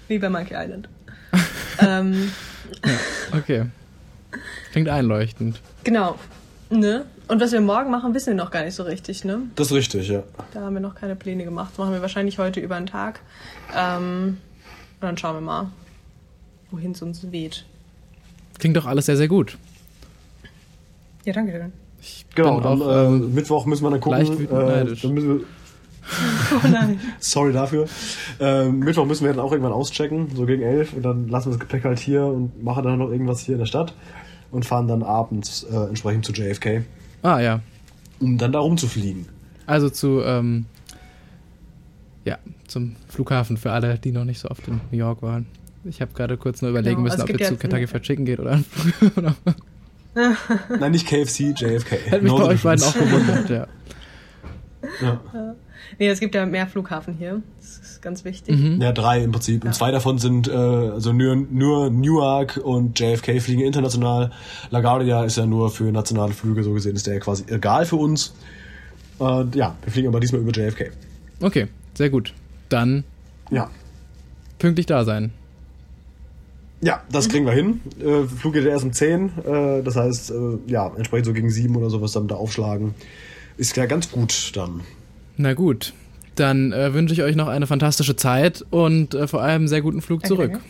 Wie bei Monkey Island. [laughs] ähm, Okay. Klingt einleuchtend. genau. Ne? Und was wir morgen machen, wissen wir noch gar nicht so richtig, ne? Das ist richtig, ja. Da haben wir noch keine Pläne gemacht. Das machen wir wahrscheinlich heute über den Tag. Ähm, und dann schauen wir mal. wohin es uns weht. Klingt doch alles sehr, sehr gut. Ja, danke schön. Genau, bin dann auch, äh, ähm, Mittwoch müssen wir dann gucken. leicht wütend äh, neidisch. dann müssen wir, [laughs] Oh nein. sorry dafür. Äh, Mittwoch müssen wir dann auch irgendwann auschecken, so gegen elf, und dann lassen wir das Gepäck halt hier und machen dann noch irgendwas hier in der Stadt und fahren dann abends äh, entsprechend zu JFK, Ah, ja. um dann da rumzufliegen. Also zu, ähm, ja, zum Flughafen für alle, die noch nicht so oft in New York waren. Ich habe gerade kurz nur überlegen Genau, müssen, ob ihr zu Kentucky Fried Chicken geht oder [laughs] Nein, nicht KFC, JFK. Hätte mich No bei euch beiden auch gewundert, ja. Ja. Nee, es gibt ja mehr Flughafen hier. Das ist ganz wichtig. Mhm. ja, drei im Prinzip. Und zwei davon sind, äh, also nur, nur Newark und JFK fliegen international. LaGuardia ist ja nur für nationale Flüge, so gesehen ist der ja quasi egal für uns. Und ja, wir fliegen aber diesmal über JFK. Okay, sehr gut. Dann Ja. pünktlich da sein. Ja, das kriegen wir hin. Äh, Flug geht erst um 10. Äh, das heißt, äh, ja, entsprechend so gegen 7 oder sowas dann da aufschlagen. Ist ja ganz gut dann. Na gut, dann äh, wünsche ich euch noch eine fantastische Zeit und äh, vor allem einen sehr guten Flug Danke, zurück.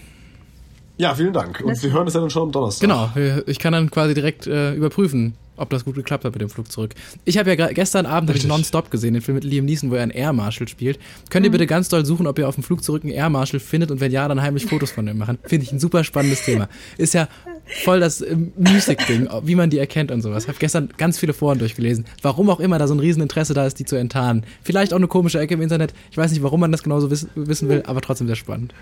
Ja, vielen Dank. Und wir hören es ja dann schon am Donnerstag. Genau, ich kann dann quasi direkt äh, überprüfen, ob das gut geklappt hat mit dem Flug zurück. Ich habe ja gestern Abend ich. Nonstop gesehen, den Film mit Liam Neeson, wo er einen Air Marshal spielt. Könnt ihr bitte ganz doll suchen, ob ihr auf dem Flug zurück einen Air Marshal findet und wenn ja, dann heimlich Fotos von dem machen. Finde ich ein super spannendes Thema. Ist ja voll das äh, Music-Ding, wie man die erkennt und sowas. Habe gestern ganz viele Foren durchgelesen. Warum auch immer da so ein Rieseninteresse da ist, die zu enttarnen. Vielleicht auch eine komische Ecke im Internet. Ich weiß nicht, warum man das genauso wiss wissen will, aber trotzdem sehr spannend.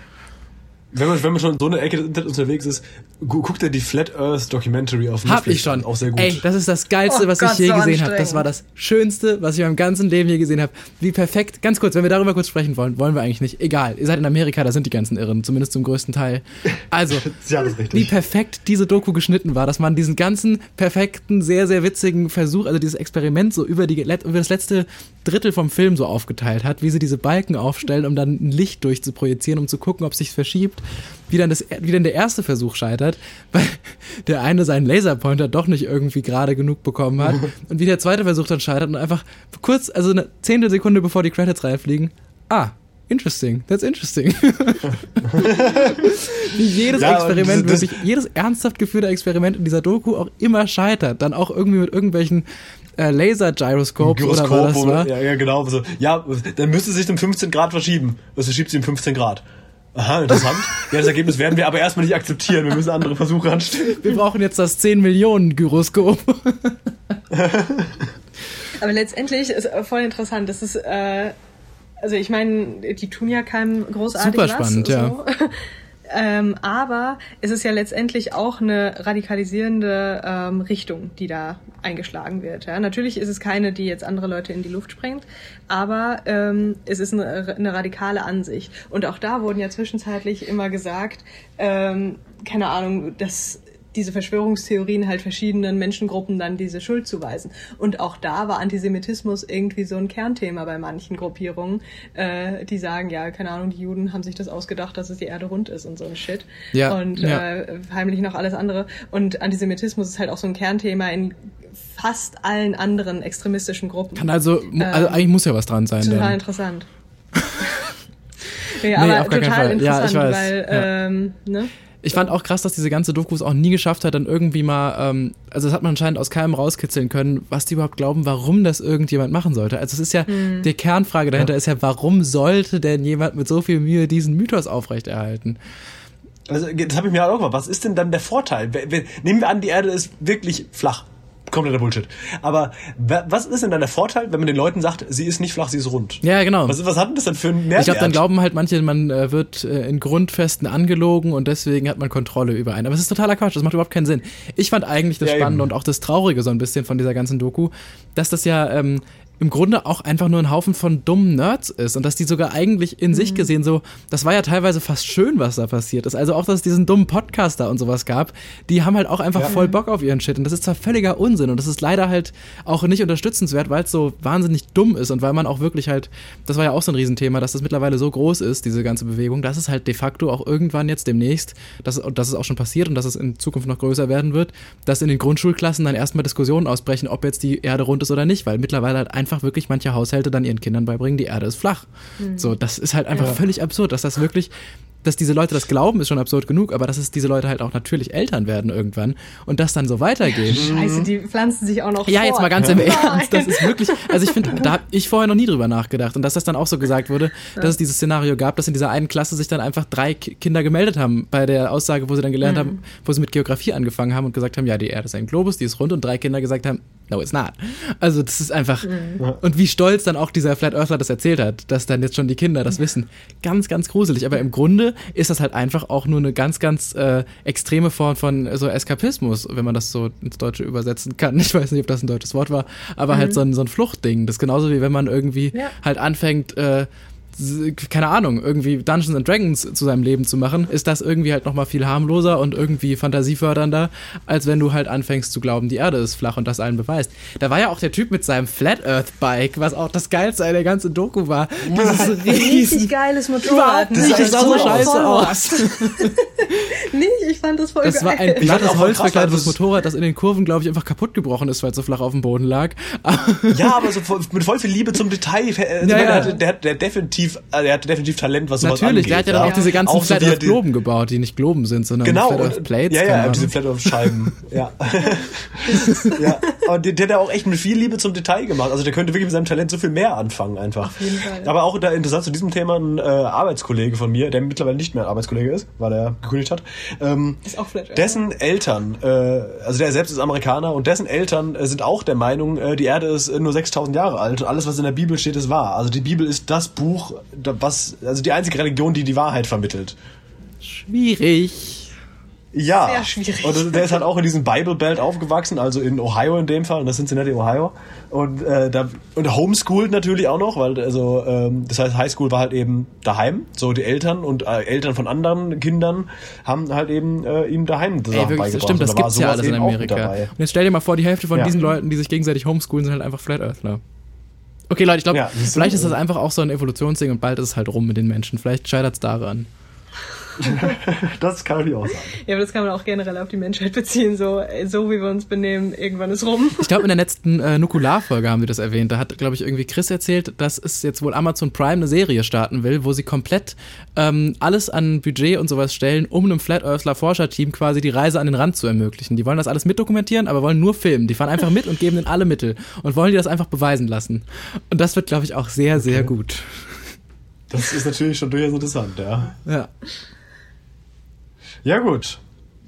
Wenn man, wenn man schon in so eine Ecke des Internets unterwegs ist, gu guck dir die Flat Earth Documentary auf Hab ich schon. Auch sehr gut. Ey, das ist das Geilste, Oh was Gott, ich je so gesehen habe. Das war das Schönste, was ich in meinem ganzen Leben je gesehen habe. Wie perfekt. Ganz kurz, wenn wir darüber kurz sprechen wollen, wollen wir eigentlich nicht. Egal. Ihr seid in Amerika, da sind die ganzen Irren, zumindest zum größten Teil. Also, ja, das ist wie perfekt diese Doku geschnitten war, dass man diesen ganzen perfekten, sehr, sehr witzigen Versuch, also dieses Experiment so über, die, über das letzte Drittel vom Film so aufgeteilt hat, wie sie diese Balken aufstellen, um dann ein Licht durchzuprojizieren, um zu gucken, ob sich verschiebt, wie dann, das, wie dann der erste Versuch scheitert, [laughs] weil der eine seinen Laserpointer doch nicht irgendwie gerade genug bekommen hat [laughs] und wie der zweite Versuch dann scheitert und einfach kurz, also eine zehntel Sekunde bevor die Credits reinfliegen, ah, interesting, that's interesting. [laughs] wie jedes Ja, Experiment, wirklich, jedes ernsthaft geführte Experiment in dieser Doku auch immer scheitert. Dann auch irgendwie mit irgendwelchen äh, Laser-Gyroskopes oder was das war. Ja, ja, genau. So. Ja, dann müsste sich um 15 Grad verschieben. Was verschiebt sie um 15 Grad? Aha, interessant. [laughs] ja, das Ergebnis werden wir aber erstmal nicht akzeptieren. Wir müssen andere Versuche anstellen. Wir brauchen jetzt das 10 Millionen Gyroskop. [laughs] Aber letztendlich ist äh, voll interessant. Das ist, äh, also ich meine, die tun ja keinem großartig Super was. spannend, ja. so. Ähm, aber es ist ja letztendlich auch eine radikalisierende ähm, Richtung, die da eingeschlagen wird. Ja? Natürlich ist es keine, die jetzt andere Leute in die Luft sprengt, aber ähm, es ist eine, eine radikale Ansicht. Und auch da wurden ja zwischenzeitlich immer gesagt, ähm, keine Ahnung, dass diese Verschwörungstheorien halt verschiedenen Menschengruppen dann diese Schuld zuweisen. Und auch da war Antisemitismus irgendwie so ein Kernthema bei manchen Gruppierungen, äh, die sagen, ja, keine Ahnung, die Juden haben sich das ausgedacht, dass es die Erde rund ist und so ein Shit. Ja, und ja. Äh, heimlich noch alles andere. Und Antisemitismus ist halt auch so ein Kernthema in fast allen anderen extremistischen Gruppen. Kann also, mu- also eigentlich muss ja was dran sein. Total Dann. interessant. [laughs] nee, Nee, aber keinen total. Ja, interessant, weiß. weil, Ja. ähm, ne? Ich fand auch krass, dass diese ganze Doku es auch nie geschafft hat, dann irgendwie mal, ähm, also das hat man anscheinend aus keinem rauskitzeln können, was die überhaupt glauben, warum das irgendjemand machen sollte. Also es ist ja, Hm. die Kernfrage dahinter ist ja, warum sollte denn jemand mit so viel Mühe diesen Mythos aufrechterhalten? Also, das habe ich mir auch gemacht. Was ist denn dann der Vorteil? Nehmen wir an, die Erde ist wirklich flach. Kompletter Bullshit. Aber wa- was ist denn dann der Vorteil, wenn man den Leuten sagt, sie ist nicht flach, sie ist rund? Ja, genau. Was, was hat denn das denn für einen Mehrwert? Ich glaube, dann glauben halt manche, man äh, wird äh, in Grundfesten angelogen und deswegen hat man Kontrolle über einen. Aber es ist totaler Quatsch, das macht überhaupt keinen Sinn. Ich fand eigentlich das Ja, Spannende eben. und auch das Traurige so ein bisschen von dieser ganzen Doku, dass das ja ähm, im Grunde auch einfach nur ein Haufen von dummen Nerds ist und dass die sogar eigentlich in Mhm. sich gesehen so, das war ja teilweise fast schön, was da passiert ist. Also auch, dass es diesen dummen Podcaster und sowas gab, die haben halt auch einfach Ja. voll Bock auf ihren Shit und das ist zwar völliger Unsinn und das ist leider halt auch nicht unterstützenswert, weil es so wahnsinnig dumm ist und weil man auch wirklich halt, das war ja auch so ein Riesenthema, dass das mittlerweile so groß ist, diese ganze Bewegung, dass es halt de facto auch irgendwann jetzt demnächst, dass, und das ist auch schon passiert und dass es in Zukunft noch größer werden wird, dass in den Grundschulklassen dann erstmal Diskussionen ausbrechen, ob jetzt die Erde rund ist oder nicht, weil mittlerweile halt einfach wirklich manche Haushalte dann ihren Kindern beibringen, die Erde ist flach. So, das ist halt einfach Ja. völlig absurd, dass das wirklich dass diese Leute das glauben, ist schon absurd genug, aber dass es diese Leute halt auch natürlich Eltern werden irgendwann und das dann so weitergeht. Scheiße, die pflanzen sich auch noch Ja, fort. jetzt mal ganz im [laughs] Nein. Ernst, das ist wirklich, also ich finde, da habe ich vorher noch nie drüber nachgedacht und dass das dann auch so gesagt wurde, dass es dieses Szenario gab, dass in dieser einen Klasse sich dann einfach drei Ki- Kinder gemeldet haben bei der Aussage, wo sie dann gelernt haben, wo sie mit Geografie angefangen haben und gesagt haben, ja, die Erde ist ein Globus, die ist rund und drei Kinder gesagt haben, no, it's not. Also das ist einfach, und wie stolz dann auch dieser Flat Earthler das erzählt hat, dass dann jetzt schon die Kinder das wissen. Ganz, ganz gruselig, aber im Grunde ist das halt einfach auch nur eine ganz, ganz äh, extreme Form von äh, so Eskapismus, wenn man das so ins Deutsche übersetzen kann. [laughs] Ich weiß nicht, ob das ein deutsches Wort war, aber halt so ein, so ein Fluchtding. Das ist genauso wie wenn man irgendwie Ja. halt anfängt, äh, keine Ahnung, irgendwie Dungeons and Dragons zu seinem Leben zu machen, ist das irgendwie halt nochmal viel harmloser und irgendwie fantasiefördernder, als wenn du halt anfängst zu glauben, die Erde ist flach und das allen beweist. Da war ja auch der Typ mit seinem Flat Earth Bike, was auch das geilste an der ganzen Doku war. Dieses Richtig geiles Motorrad. Überhaupt nicht, das sah so scheiße aus. [laughs] Nicht, ich fand das voll Das war geil. ein Ich fand glattes Holzverkleidetes das- Motorrad, das in den Kurven, glaube ich, einfach kaputt gebrochen ist, weil es so flach auf dem Boden lag. Ja, aber so voll, mit voll viel Liebe zum Detail. Äh, Ja, der, ja. der, hat- der, hat definitiv, äh, der hat definitiv Talent, was sowas Natürlich, angeht. der hat ja dann auch diese ganzen Auch so Flat die- Earth die- Globen gebaut, die nicht Globen sind, sondern Genau, Flat Earth und, Plates. ja, ja, diese Flat Earth Scheiben. [laughs] ja. ja. Und der, der hat ja auch echt mit viel Liebe zum Detail gemacht. Also der könnte wirklich mit seinem Talent so viel mehr anfangen einfach. Auf jeden Fall. Aber auch da interessant zu diesem Thema ein äh, Arbeitskollege von mir, der mittlerweile nicht mehr Arbeitskollege ist, weil er gekündigt hat. Ähm, Ist auch Flat Earth. dessen Eltern, äh, also der selbst ist Amerikaner und dessen Eltern äh, sind auch der Meinung, äh, die Erde ist äh, nur 6000 Jahre alt und alles, was in der Bibel steht, ist wahr. Also die Bibel ist das Buch, da- was, also die einzige Religion, die die Wahrheit vermittelt. Schwierig. Ja. Sehr schwierig. Und der ist halt auch in diesem Bible Belt aufgewachsen, also in Ohio in dem Fall, und das sind Cincinnati, Ohio. Und äh, da und homeschooled natürlich auch noch, weil also ähm, das heißt Highschool war halt eben daheim. So die Eltern und äh, Eltern von anderen Kindern haben halt eben äh, ihm daheim das Ey, wirklich, das stimmt, das gibt's ja alles in Amerika. Und jetzt stell dir mal vor, die Hälfte von Ja. diesen Leuten, die sich gegenseitig homeschoolen, sind halt einfach Flat Earthler. Okay, Leute, ich glaube, Ja, vielleicht ist das einfach auch so ein Evolutionsding und bald ist es halt rum mit den Menschen. Vielleicht scheitert es daran. [laughs] Das kann ich auch sagen. Ja, aber das kann man auch generell auf die Menschheit beziehen. So, so wie wir uns benehmen, irgendwann ist rum. Ich glaube, in der [laughs] letzten äh, Nukular-Folge haben wir das erwähnt. Da hat, glaube ich, irgendwie Chris erzählt, dass es jetzt wohl Amazon Prime eine Serie starten will, wo sie komplett ähm, alles an Budget und sowas stellen, um einem Flat Earthler Forscherteam quasi die Reise an den Rand zu ermöglichen. Die wollen das alles mitdokumentieren, aber wollen nur filmen. Die fahren einfach mit und geben denen alle Mittel und wollen die das einfach beweisen lassen. Und das wird, glaube ich, auch sehr, sehr gut. Das ist natürlich schon durchaus interessant, ja. Ja. Ja gut.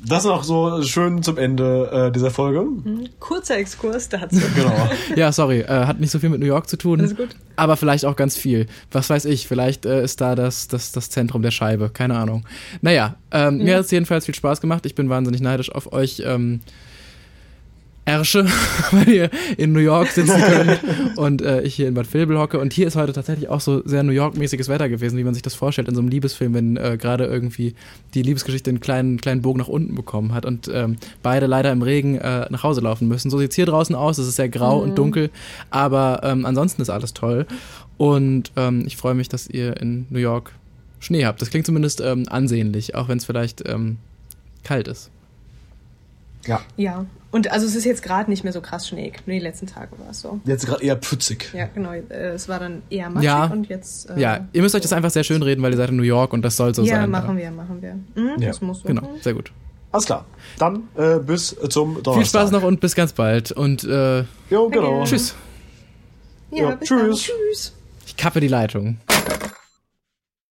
Das noch so schön zum Ende äh, dieser Folge. Kurzer Exkurs dazu. [laughs] Genau. [laughs] Ja, sorry, äh, hat nicht so viel mit New York zu tun. Alles gut. Aber vielleicht auch ganz viel. Was weiß ich, vielleicht äh, ist da das, das, das Zentrum der Scheibe. Keine Ahnung. Naja, ähm, mir hat es jedenfalls viel Spaß gemacht. Ich bin wahnsinnig neidisch auf euch. Ähm, Ärsche, [laughs] weil ihr in New York sitzen könnt und äh, ich hier in Bad Vilbel hocke. Und hier ist heute tatsächlich auch so sehr New York-mäßiges Wetter gewesen, wie man sich das vorstellt in so einem Liebesfilm, wenn äh, gerade irgendwie die Liebesgeschichte einen kleinen, kleinen Bogen nach unten bekommen hat und ähm, beide leider im Regen äh, nach Hause laufen müssen. So sieht's hier draußen aus. Es ist sehr grau und dunkel, aber ähm, ansonsten ist alles toll. Und ähm, ich freue mich, dass ihr in New York Schnee habt. Das klingt zumindest ähm, ansehnlich, auch wenn es vielleicht ähm, kalt ist. Ja. Ja. Und also es ist jetzt gerade nicht mehr so krass schneeig. Nur die letzten Tage war es so. Jetzt gerade eher pfützig. Ja, genau. Äh, es war dann eher matschig Ja. und jetzt. Äh, Ja, ihr müsst euch das einfach sehr schön reden, weil ihr seid in New York und das soll so ja, sein. machen wir, machen wir. Mhm, Ja, Das muss so. Genau, sehr gut. Alles klar. Dann äh, bis zum Donnerstag. Viel Spaß noch und bis ganz bald. Und äh, Jo, genau. Tschüss. Ja, Ja, bis tschüss. Dann. Tschüss. Ich kappe die Leitung.